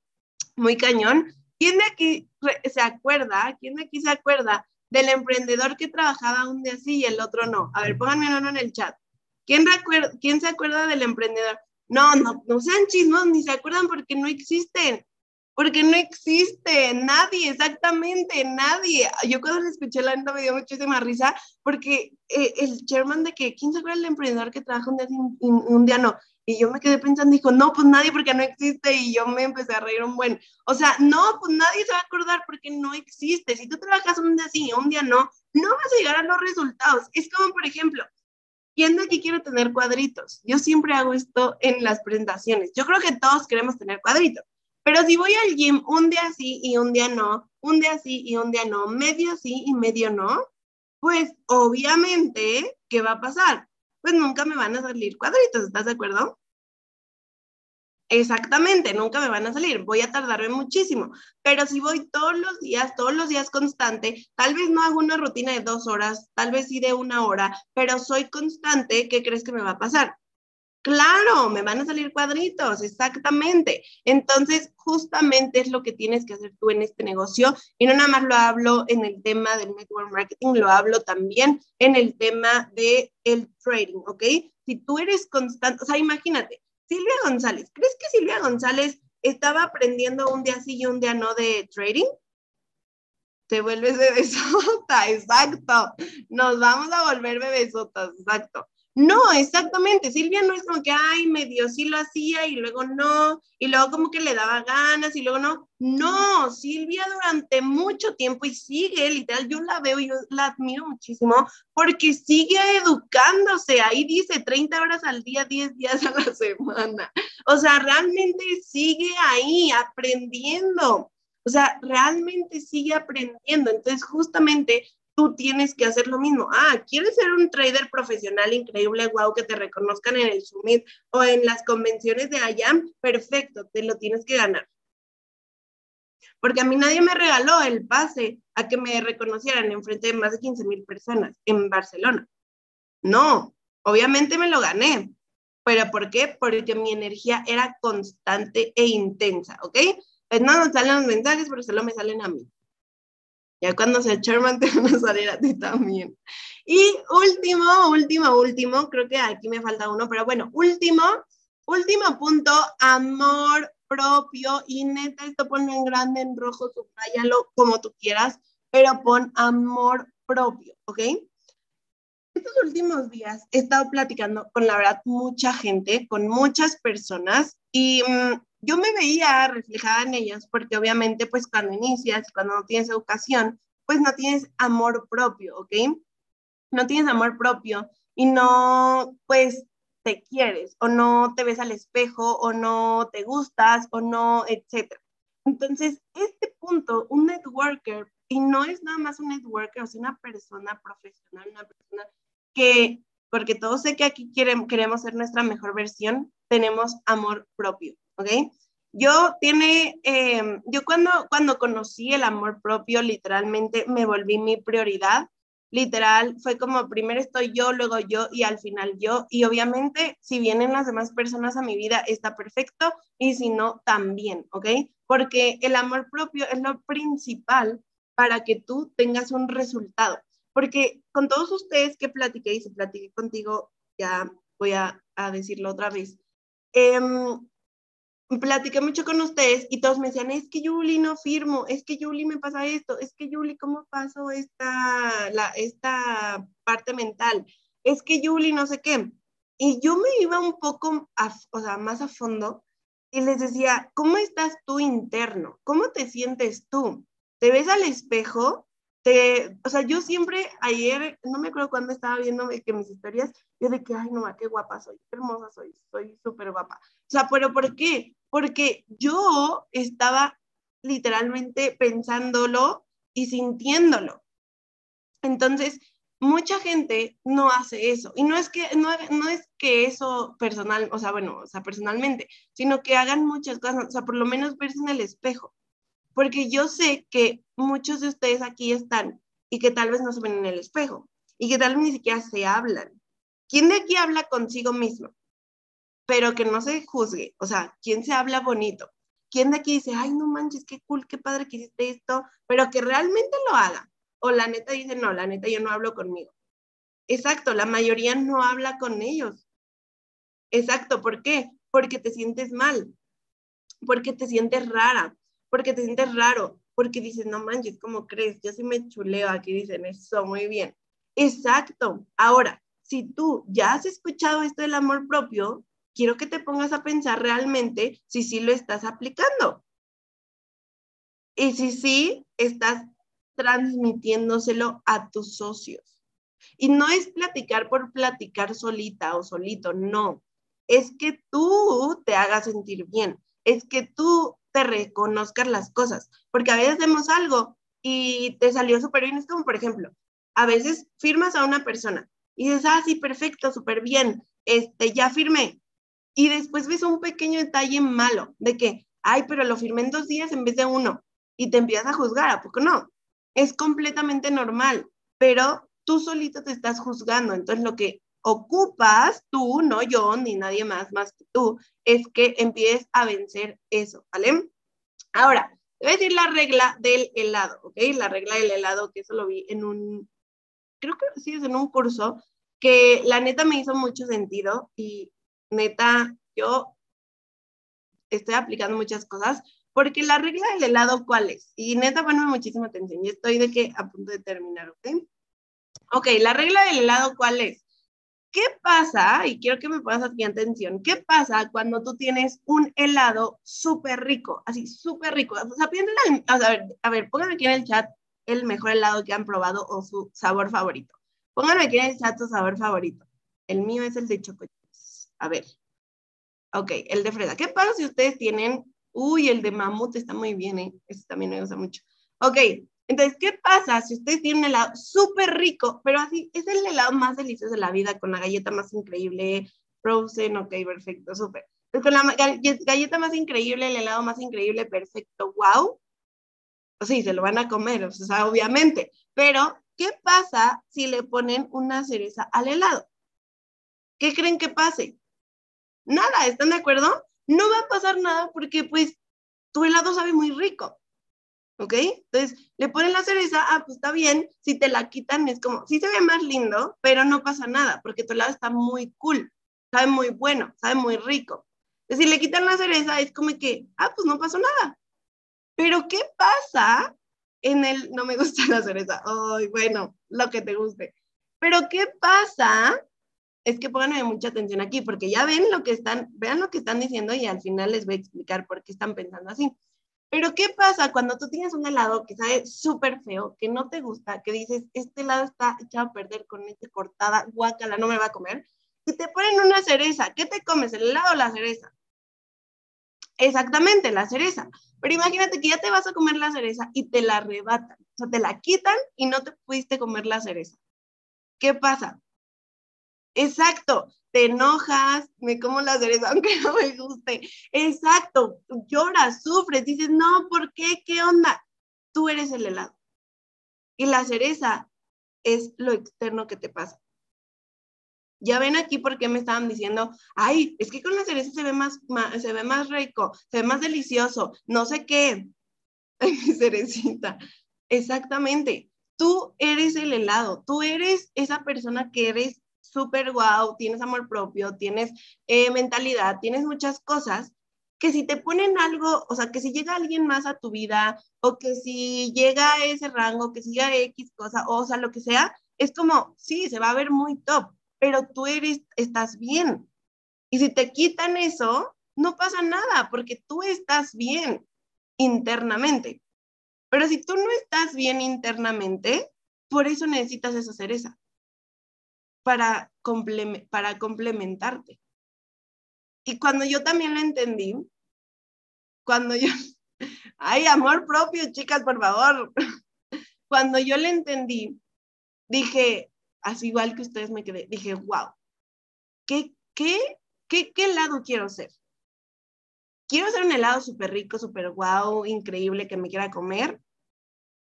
muy cañón. ¿Quién de aquí se acuerda? ¿Quién de aquí se acuerda del emprendedor que trabajaba un día sí y el otro no? A ver, pónganme uno en el chat. ¿Quién, ¿Quién se acuerda del emprendedor? No, no, no sean chismos, ni se acuerdan porque no existen porque no existe nadie, exactamente nadie. Yo cuando le escuché la neta me dio muchísima risa porque eh, el chairman de que, ¿quién se acuerda del emprendedor que trabaja un día, un, día no? Y yo me quedé pensando, dijo, no, pues nadie porque no existe y yo me empecé a reír un buen. O sea, no, pues nadie se va a acordar porque no existe. Si tú trabajas un día sí y un día no, no vas a llegar a los resultados. Es como, por ejemplo, ¿quién de aquí quiere tener cuadritos? Yo siempre hago esto en las presentaciones. Yo creo que todos queremos tener cuadritos. Pero si voy al gym un día sí y un día no, un día sí y un día no, medio sí y medio no, pues obviamente, ¿qué va a pasar? Pues nunca me van a salir cuadritos, ¿estás de acuerdo? Exactamente, nunca me van a salir, voy a tardarme muchísimo, pero si voy todos los días, todos los días constante, tal vez no hago una rutina de dos horas, tal vez sí de una hora, pero soy constante, ¿qué crees que me va a pasar? Claro, me van a salir cuadritos, exactamente. Entonces, justamente es lo que tienes que hacer tú en este negocio. Y no nada más lo hablo en el tema del network marketing, lo hablo también en el tema del el trading, ¿ok? Si tú eres constante, o sea, imagínate, Silvia González, ¿crees que Silvia González estaba aprendiendo un día sí y un día no de trading? Te vuelves *laughs* bebesota, exacto. Nos vamos a volver bebesotas, exacto. No, exactamente. Silvia no es como que, ay, medio sí lo hacía y luego no, y luego como que le daba ganas y luego no. No, Silvia durante mucho tiempo y sigue, literal, yo la veo y yo la admiro muchísimo porque sigue educándose. Ahí dice 30 horas al día, 10 días a la *laughs* semana. O sea, realmente sigue ahí aprendiendo. O sea, realmente sigue aprendiendo. Entonces, justamente tú tienes que hacer lo mismo. Ah, ¿quieres ser un trader profesional increíble, wow, que te reconozcan en el Summit o en las convenciones de IAM? Perfecto, te lo tienes que ganar. Porque a mí nadie me regaló el pase a que me reconocieran en frente de más de 15 mil personas en Barcelona. No, obviamente me lo gané. ¿Pero por qué? Porque mi energía era constante e intensa, ¿ok? Pues no nos salen los mensajes, pero solo me salen a mí. Ya cuando sea chairman *laughs* te van a salir a ti también. Y último, último, último, creo que aquí me falta uno, pero bueno, último, último punto, amor propio. Y neta, esto ponlo en grande, en rojo, subrayalo como tú quieras, pero pon amor propio, ¿ok? Estos últimos días he estado platicando con la verdad mucha gente, con muchas personas y mm, yo me veía reflejada en ellos porque obviamente pues cuando inicias, cuando no tienes educación, pues no tienes amor propio, ¿ok? No tienes amor propio y no pues te quieres o no te ves al espejo o no te gustas o no, etcétera. Entonces, este punto, un networker y no es nada más un networker, o sea, una persona profesional, una persona que, porque todos sé que aquí queremos ser nuestra mejor versión, tenemos amor propio, ¿ok? Yo tiene, em, yo cuando, cuando conocí el amor propio, literalmente me volví mi prioridad. Literal, fue como primero estoy yo, luego yo y al final yo. Y obviamente, si vienen las demás personas a mi vida, está perfecto y si no, también, ¿ok? Porque el amor propio es lo principal para que tú tengas un resultado. Porque con todos ustedes que platiqué y se platiqué contigo, ya voy a, decirlo otra vez. Eh, platiqué mucho con ustedes y todos me decían, es que Yuli no firmo, es que Yuli me pasa esto, es que Yuli, ¿cómo paso esta, la, esta parte mental? Es que Yuli no sé qué. Y yo me iba un poco, o sea, más a fondo y les decía, ¿cómo estás tú interno? ¿Cómo te sientes tú? ¿Te ves al espejo? Te, o sea, yo siempre ayer, no me acuerdo cuándo estaba viendo que mis historias, yo de que, ay, no, qué guapa soy, qué hermosa soy, soy súper guapa. O sea, pero ¿por qué? Porque yo estaba literalmente pensándolo y sintiéndolo. Entonces, mucha gente no hace eso. Y no es que, no, no, es que eso personal, o sea, bueno, o sea, personalmente, sino que hagan muchas cosas, o sea, por lo menos verse en el espejo. Porque yo sé que muchos de ustedes aquí están y que tal vez no se ven en el espejo y que tal vez ni siquiera se hablan. ¿Quién de aquí habla consigo mismo? Pero que no se juzgue, o sea, ¿quién se habla bonito? ¿Quién de aquí dice, ay, no manches, qué cool, qué padre que hiciste esto, pero que realmente lo haga? O la neta dice, no, la neta yo no hablo conmigo. Exacto, la mayoría no habla con ellos. Exacto, ¿por qué? Porque te sientes mal, porque te sientes rara, porque te sientes raro, porque dices, no manches, ¿cómo crees? Yo sí me chuleo aquí, dicen eso, muy bien. Exacto. Ahora, si tú ya has escuchado esto del amor propio, quiero que te pongas a pensar realmente si sí lo estás aplicando. Y si sí, estás transmitiéndoselo a tus socios. Y no es platicar por platicar solita o solito, no. Es que tú te hagas sentir bien, es que tú te reconozcas las cosas, porque a veces hacemos algo y te salió súper bien. Es como, por ejemplo, a veces firmas a una persona y dices, ah, sí, perfecto, súper bien, este, ya firmé. Y después ves un pequeño detalle malo de que, ay, pero lo firmé en dos días en vez de uno y te empiezas a juzgar, ¿a poco no? Es completamente normal, pero tú solito te estás juzgando. Entonces, lo que ocupas tú, no yo, ni nadie más más que tú, es que empieces a vencer eso, ¿vale? Ahora, voy a decir la regla del helado, ¿ok? La regla del helado, que eso lo vi en un, creo que sí es en un curso, que la neta me hizo mucho sentido y neta, yo estoy aplicando muchas cosas, porque la regla del helado, ¿cuál es? Y neta, ponme muchísima atención, y estoy de que a punto de terminar, ¿ok? Ok, la regla del helado, ¿cuál es? ¿Qué pasa? Y quiero que me pongas aquí atención. ¿Qué pasa cuando tú tienes un helado súper rico? Así, súper rico. O sea, piénsenle, a ver, a ver, pónganme aquí en el chat el mejor helado que han probado o su sabor favorito. Pónganme aquí en el chat su sabor favorito. El mío es el de chocolate. A ver. Ok, el de fresa. ¿Qué pasa si ustedes tienen... Uy, el de mamut está muy bien, ¿eh? Este también me gusta mucho. Ok, entonces, ¿qué pasa si ustedes tienen un helado súper rico, pero así es el helado más delicioso de la vida, con la galleta más increíble, frozen, ok, perfecto, súper. Pues con la galleta más increíble, el helado más increíble, perfecto, wow. Pues sí, se lo van a comer, o sea, obviamente. Pero, ¿qué pasa si le ponen una cereza al helado? ¿Qué creen que pase? Nada, ¿están de acuerdo? No va a pasar nada porque pues tu helado sabe muy rico. ¿Ok? Entonces, le ponen la cereza, ah, pues está bien, si te la quitan es como, sí se ve más lindo, pero no pasa nada, porque tu helado está muy cool, sabe muy bueno, sabe muy rico. Entonces, si le quitan la cereza, es como que, ah, pues no pasó nada. Pero, ¿qué pasa en el, no me *laughs* gusta la cereza, ay, bueno, lo que te guste. Pero, ¿qué pasa es que pónganme mucha atención aquí, porque ya ven lo que están, vean lo que están diciendo y al final les voy a explicar por qué están pensando así. Pero ¿qué pasa cuando tú tienes un helado que sabe súper feo, que no te gusta, que dices, este helado está echado a perder con esta cortada, guácala, no me va a comer, y te ponen una cereza, ¿qué te comes, el helado o la cereza? Exactamente, la cereza. Pero imagínate que ya te vas a comer la cereza y te la arrebatan, o sea, te la quitan y no te pudiste comer la cereza. ¿Qué pasa? Exacto, te enojas, me como la cereza *laughs* aunque no me guste. Exacto, lloras, sufres, dices, no, ¿por qué? ¿Qué onda? Tú eres el helado. Y la cereza es lo externo que te pasa. Ya ven aquí por qué me estaban diciendo, ay, es que con la cereza se ve más, se ve más rico, se ve más delicioso, no sé qué. *laughs* Mi cerecita. Exactamente. Tú eres el helado, tú eres esa persona que eres súper guau, tienes amor propio, tienes eh, mentalidad, tienes muchas cosas que si te ponen algo, o sea, que si llega alguien más a tu vida, o que si llega a ese rango, que si llega X cosa, o, o sea, lo que sea, es como, sí, se va a ver muy top, pero tú eres, estás bien. Y si te quitan eso, no pasa nada, porque tú estás bien internamente. Pero si tú no estás bien internamente, por eso necesitas esa cereza, para, para complementarte. Y cuando yo también lo entendí, cuando yo, *laughs* ay, amor propio, chicas, por favor. *laughs* Cuando yo le entendí, dije, así igual que ustedes me quedé, dije, wow, ¿qué, qué, qué, qué helado quiero ser? ¿Quiero ser un helado súper rico, súper wow, increíble que me quiera comer?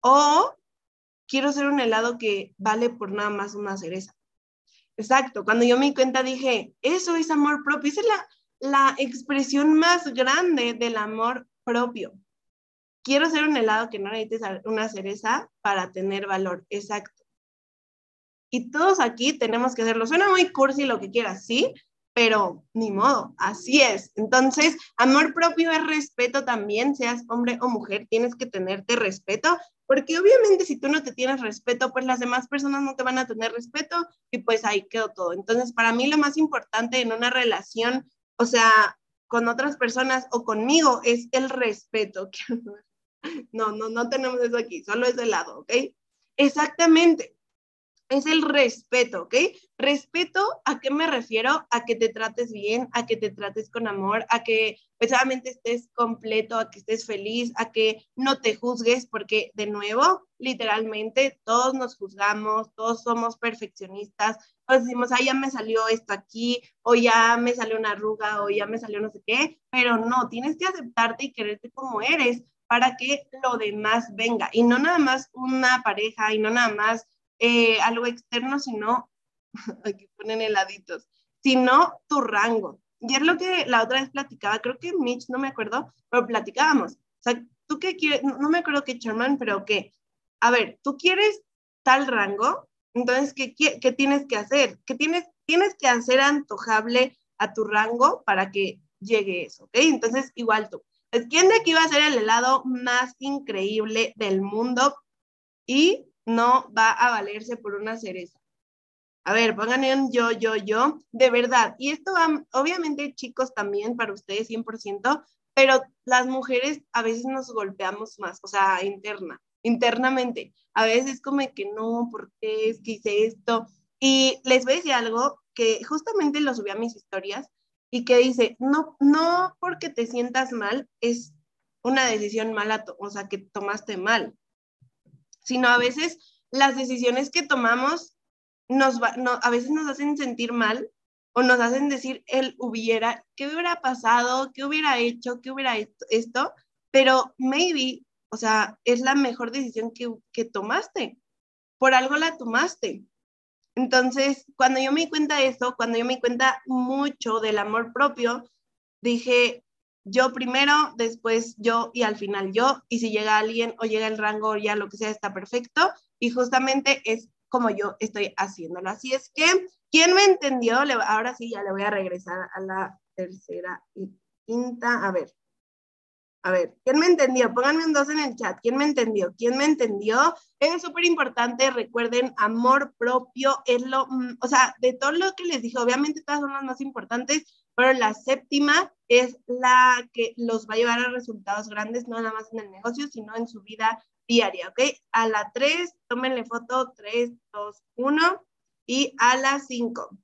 ¿O quiero ser un helado que vale por nada más una cereza? Exacto, cuando yo me di cuenta dije, eso es amor propio, esa es la, la expresión más grande del amor propio. Quiero ser un helado que no necesites una cereza para tener valor, exacto. Y todos aquí tenemos que hacerlo. Suena muy cursi lo que quieras, sí, pero ni modo, así es. Entonces, amor propio es respeto también, seas hombre o mujer, tienes que tenerte respeto, porque obviamente si tú no te tienes respeto, pues las demás personas no te van a tener respeto y pues ahí quedó todo. Entonces, para mí lo más importante en una relación, o sea, con otras personas o conmigo, es el respeto. *laughs* No, no, no tenemos eso aquí, solo es de lado, ¿ok? Exactamente es el respeto, ¿ok? Respeto, ¿a qué me refiero? A que te trates bien, a que te trates con amor, a que pues estés completo, a que estés feliz, a que no te juzgues, porque de nuevo, literalmente, todos nos juzgamos, todos somos perfeccionistas, todos decimos, ah, ya me salió esto aquí, o ya me salió una arruga, o ya me salió no sé qué, pero no, tienes que aceptarte y quererte como eres para que lo demás venga, y no nada más una pareja, y no nada más eh, algo externo, sino, *laughs* aquí ponen heladitos, sino tu rango. Y es lo que la otra vez platicaba, creo que Mitch, no me acuerdo, pero platicábamos. O sea, tú qué quieres, no, me acuerdo qué Sherman, pero que, a ver, tú quieres tal rango, entonces, ¿qué, qué, tienes que hacer? ¿Qué tienes, tienes que hacer antojable a tu rango para que llegue eso? ¿Ok? Entonces, igual tú. ¿Quién de aquí va a ser el helado más increíble del mundo? Y no va a valerse por una cereza. A ver, pongan en yo, yo, yo, de verdad. Y esto va, obviamente, chicos, también para ustedes 100%, pero las mujeres a veces nos golpeamos más, o sea, interna, internamente. A veces como que no, ¿por qué es que hice esto? Y les voy a decir algo que justamente lo subí a mis historias y que dice, no, no porque te sientas mal es una decisión mala, o sea, que tomaste mal sino a veces las decisiones que tomamos nos a veces nos hacen sentir mal o nos hacen decir él hubiera, ¿qué hubiera pasado? ¿Qué hubiera hecho? ¿Qué hubiera esto? Pero maybe, o sea, es la mejor decisión que, que tomaste. Por algo la tomaste. Entonces, cuando yo me cuenta de eso, cuando yo me cuenta mucho del amor propio, dije, yo primero, después yo y al final yo, y si llega alguien o llega el rango o ya lo que sea, está perfecto, y justamente es como yo estoy haciéndolo. Así es que, ¿quién me entendió? Ahora sí, ya le voy a regresar a la tercera y quinta. A ver, a ver, ¿quién me entendió? Pónganme un dos en el chat. ¿Quién me entendió? ¿Quién me entendió? Es súper importante, recuerden, amor propio es lo, mm, o sea, de todo lo que les dije, obviamente todas son las más importantes, pero la séptima es la que los va a llevar a resultados grandes, no nada más en el negocio, sino en su vida diaria, ¿ok? A la 3, tómenle foto, 3, 2, 1, y a la 5.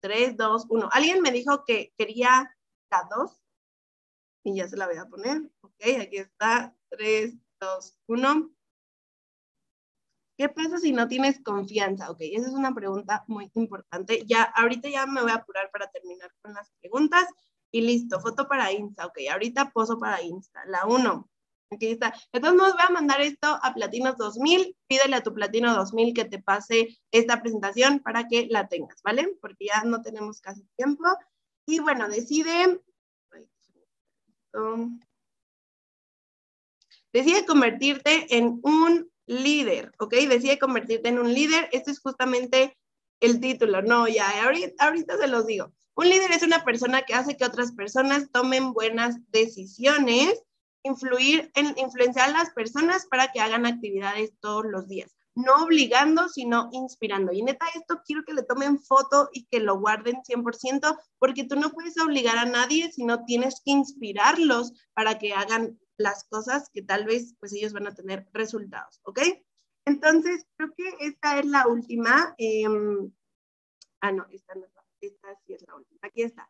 3, 2, 1. Alguien me dijo que quería la 2. Y ya se la voy a poner. Ok, aquí está. 3, 2, 1. ¿Qué pasa si no tienes confianza? Ok, esa es una pregunta muy importante. Ya, ahorita ya me voy a apurar para terminar con las preguntas. Y listo, foto para Insta. Ok, ahorita poso para Insta. La 1. Aquí está. Entonces, nos voy a mandar esto a Platinos 2000. Pídele a tu Platino 2000 que te pase esta presentación para que la tengas, ¿vale? Porque ya no tenemos casi tiempo. Y bueno, decide. Decide convertirte en un líder, ¿ok? Decide convertirte en un líder. Este es justamente el título, no, ya, ahorita, ahorita se los digo. Un líder es una persona que hace que otras personas tomen buenas decisiones, influir en, influenciar a las personas para que hagan actividades todos los días. No obligando, sino inspirando. Y neta, esto quiero que le tomen foto y que lo guarden 100%, porque tú no puedes obligar a nadie, sino tienes que inspirarlos para que hagan las cosas que tal vez pues ellos van a tener resultados, ¿ok? Entonces, creo que esta es la última. Em, ah, no, esta no esta sí es la última. Aquí está.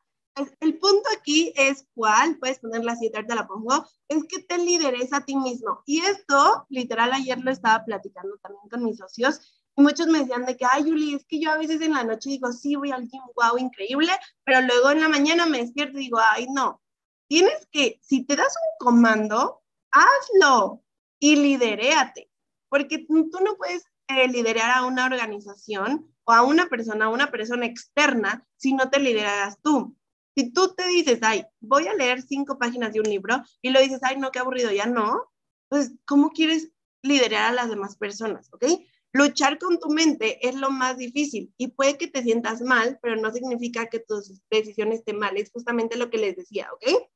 El punto aquí es cuál, puedes poner la siete, ahorita la pongo, es que te lideres a ti mismo. Y esto, literal, ayer lo estaba platicando también con mis socios y muchos me decían de que, ay, Yuli, es que yo a veces en la noche digo, sí, voy al gym, wow, increíble, pero luego en la mañana me despierto y digo, ay, no, tienes que, si te das un comando, hazlo y lideréate, porque tú no puedes eh, liderar a una organización o a una persona, a una persona externa, si no te lideras tú. Si tú te dices, ay, voy a leer cinco páginas de un libro y lo dices, ay, no, qué aburrido, ya no, pues, ¿cómo quieres liderar a las demás personas? ¿Ok? Luchar con tu mente es lo más difícil y puede que te sientas mal, pero no significa que tus decisiones estén mal. Es justamente lo que les decía, ¿ok?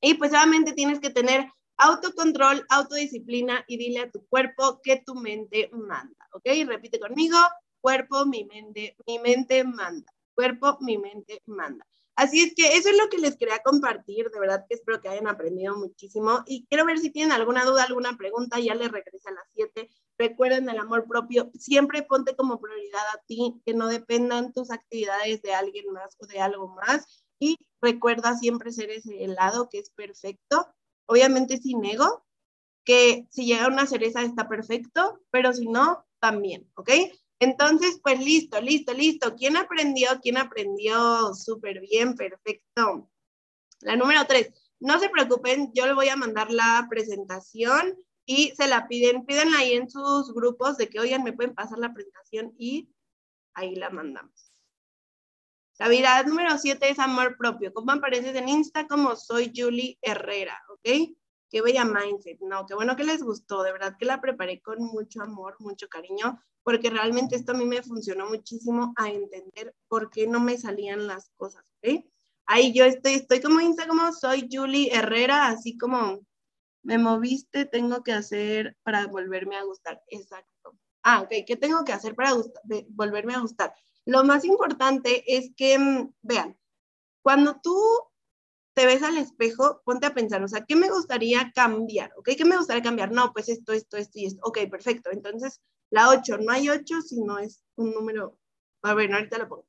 Y pues obviamente tienes que tener autocontrol, autodisciplina y dile a tu cuerpo que tu mente manda, ¿ok? Repite conmigo, cuerpo, mi mente, mi mente manda, cuerpo, mi mente manda. Así es que eso es lo que les quería compartir, de verdad que espero que hayan aprendido muchísimo y quiero ver si tienen alguna duda, alguna pregunta, ya les regresé a las 7. Recuerden el amor propio, siempre ponte como prioridad a ti, que no dependan tus actividades de alguien más o de algo más y recuerda siempre ser ese helado que es perfecto, obviamente sin ego, que si llega una cereza está perfecto, pero si no, también, ¿ok? Entonces, pues listo, listo, listo. ¿Quién aprendió? ¿Quién aprendió súper bien? Perfecto. La número tres, no se preocupen, yo le voy a mandar la presentación y se la piden, pídenla ahí en sus grupos de que, oigan, me pueden pasar la presentación y ahí la mandamos. La habilidad número siete es amor propio. ¿Cómo apareces en Insta? Como soy Julie Herrera, ¿ok? Qué bella mindset. No, qué bueno que les gustó. De verdad que la preparé con mucho amor, mucho cariño, porque realmente esto a mí me funcionó muchísimo a entender por qué no me salían las cosas, ¿ok? Ahí yo estoy, estoy como Insta, como soy Julie Herrera, así como me moviste, tengo que hacer para volverme a gustar. Exacto. Ah, ok, ¿qué tengo que hacer para volverme a gustar? Lo más importante es que, mm, vean, cuando tú te ves al espejo, ponte a pensar, o sea, ¿qué me gustaría cambiar? ¿Ok? ¿Qué me gustaría cambiar? No, pues esto, esto, esto y esto. Ok, perfecto. Entonces, la 8, no hay 8, sino es un número. A ver, ahorita lo pongo.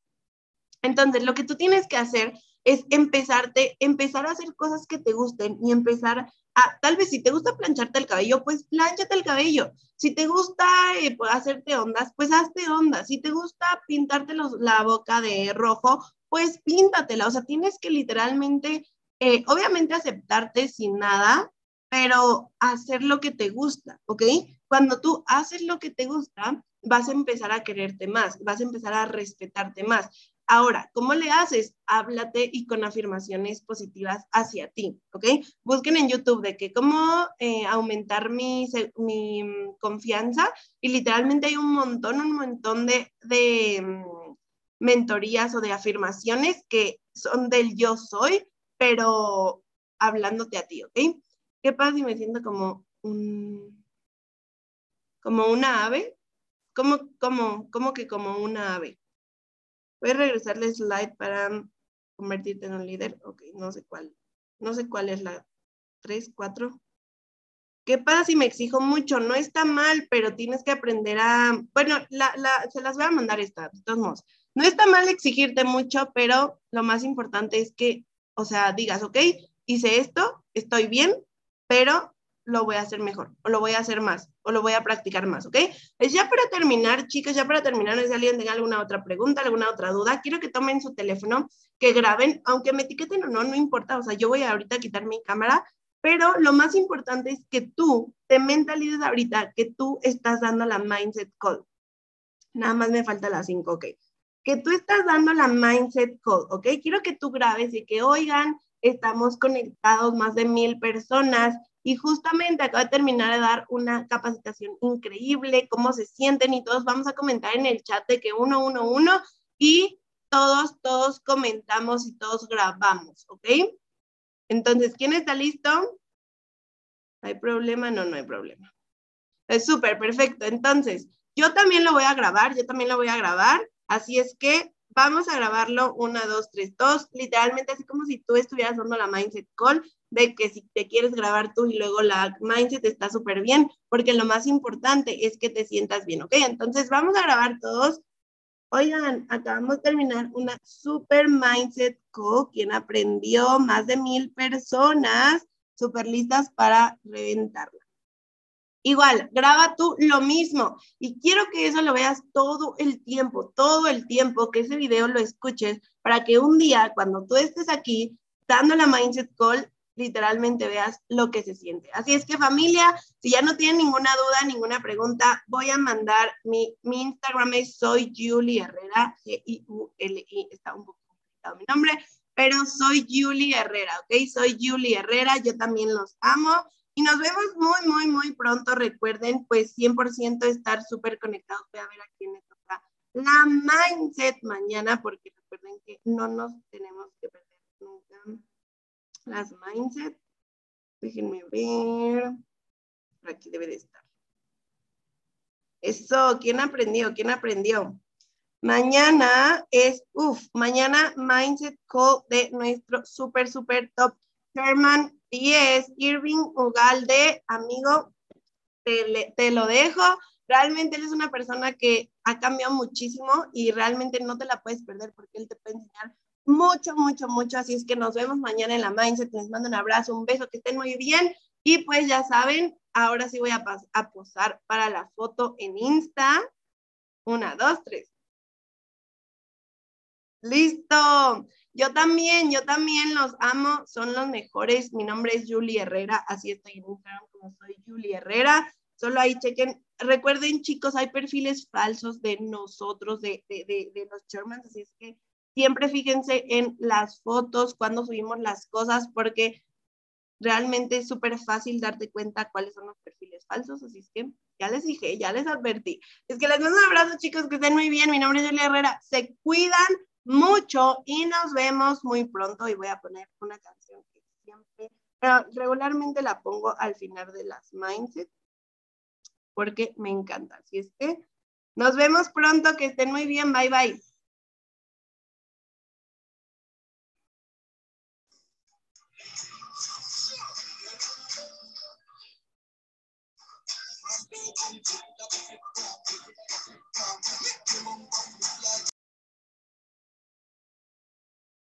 Entonces, lo que tú tienes que hacer es empezarte, empezar a hacer cosas que te gusten y empezar a, tal vez si te gusta plancharte el cabello, pues planchate el cabello. Si te gusta eh, pues, hacerte ondas, pues hazte ondas. Si te gusta pintarte la boca de rojo, pues píntatela. O sea, tienes que literalmente, eh, obviamente aceptarte sin nada, pero hacer lo que te gusta, ¿ok? Cuando tú haces lo que te gusta, vas a empezar a quererte más, vas a empezar a respetarte más. Ahora, ¿cómo le haces? Háblate y con afirmaciones positivas hacia ti, ¿ok? Busquen en YouTube de que cómo eh, aumentar mi, mi, mm, confianza y literalmente hay un montón, un montón de, de mm, mentorías o de afirmaciones que son del yo soy, pero hablándote a ti, ¿ok? ¿Qué pasa si me siento como un, como una ave? ¿Cómo, cómo, cómo que como una ave? Voy a regresarle slide para convertirte en un líder. Ok, no sé cuál. No sé cuál es la 3, 4. ¿Qué pasa si me exijo mucho? No está mal, pero tienes que aprender a... Bueno, la, la, se las voy a mandar esta, de todos modos. No está mal exigirte mucho, pero lo más importante es que, o sea, digas, ok, hice esto, estoy bien, pero lo voy a hacer mejor, o lo voy a hacer más, o lo voy a practicar más, ¿ok? Es ya para terminar, chicos, ya para terminar, si alguien tenga alguna otra pregunta, alguna otra duda, quiero que tomen su teléfono, que graben, aunque me etiqueten o no, no importa, o sea, yo voy ahorita a quitar mi cámara, pero lo más importante es que tú te mentalices ahorita que tú estás dando la mindset call. Nada más me falta la 5, ok. Que tú estás dando la mindset call, ok. Quiero que tú grabes y que, oigan, estamos conectados más de mil personas y justamente acabo de terminar de dar una capacitación increíble, cómo se sienten y todos vamos a comentar en el chat de que uno, uno, uno y todos, todos comentamos y todos grabamos, ¿ok? Entonces, ¿quién está listo? ¿Hay problema? No, no hay problema. Es súper, perfecto. Entonces, yo también lo voy a grabar, yo también lo voy a grabar. Así es que vamos a grabarlo una, dos, tres, dos, literalmente así como si tú estuvieras dando la mindset call de que si te quieres grabar tú y luego la mindset está súper bien, porque lo más importante es que te sientas bien, ¿ok? Entonces vamos a grabar todos. Oigan, acabamos de terminar una super mindset call, quien aprendió más de mil personas súper listas para reventarla. Igual, graba tú lo mismo y quiero que eso lo veas todo el tiempo, todo el tiempo, que ese video lo escuches para que un día cuando tú estés aquí dando la mindset call, literalmente veas lo que se siente. Así es que familia, si ya no tienen ninguna duda, ninguna pregunta, voy a mandar mi, mi Instagram es soy Julie Herrera, G-I-U-L-I, está un poco complicado mi nombre, pero soy Julie Herrera, ¿ok? Soy Julie Herrera, yo también los amo y nos vemos muy, muy, muy pronto. Recuerden, pues 100% estar súper conectados. Voy a ver a quién le toca la mindset mañana, porque recuerden que no nos tenemos que perder nunca las mindset. Déjenme ver. Por aquí debe de estar. Eso, ¿quién aprendió? ¿Quién aprendió? Mañana es, uff, mañana Mindset Call de nuestro súper, súper top Sherman 10, Irving Ugalde, amigo, te, te, lo dejo. Realmente él es una persona que ha cambiado muchísimo y realmente no te la puedes perder porque él te puede enseñar mucho, mucho, mucho. Así es que nos vemos mañana en la Mindset. Les mando un abrazo, un beso, que estén muy bien. Y pues ya saben, ahora sí voy a, a posar para la foto en Insta. Una, dos, tres. Listo. Yo también, yo también los amo, son los mejores. Mi nombre es Julie Herrera, así estoy en Instagram como soy Julie Herrera. Solo ahí chequen. Recuerden, chicos, hay perfiles falsos de nosotros, de, de, de, los Shermans, así es que siempre fíjense en las fotos cuando subimos las cosas, porque realmente es súper fácil darte cuenta cuáles son los perfiles falsos, así es que ya les dije, ya les advertí. Es que les mando un abrazo, chicos, que estén muy bien. Mi nombre es Julie Herrera. Se cuidan mucho y nos vemos muy pronto y voy a poner una canción que siempre, pero regularmente la pongo al final de las mindset porque me encanta. Así es que nos vemos pronto, que estén muy bien, bye bye.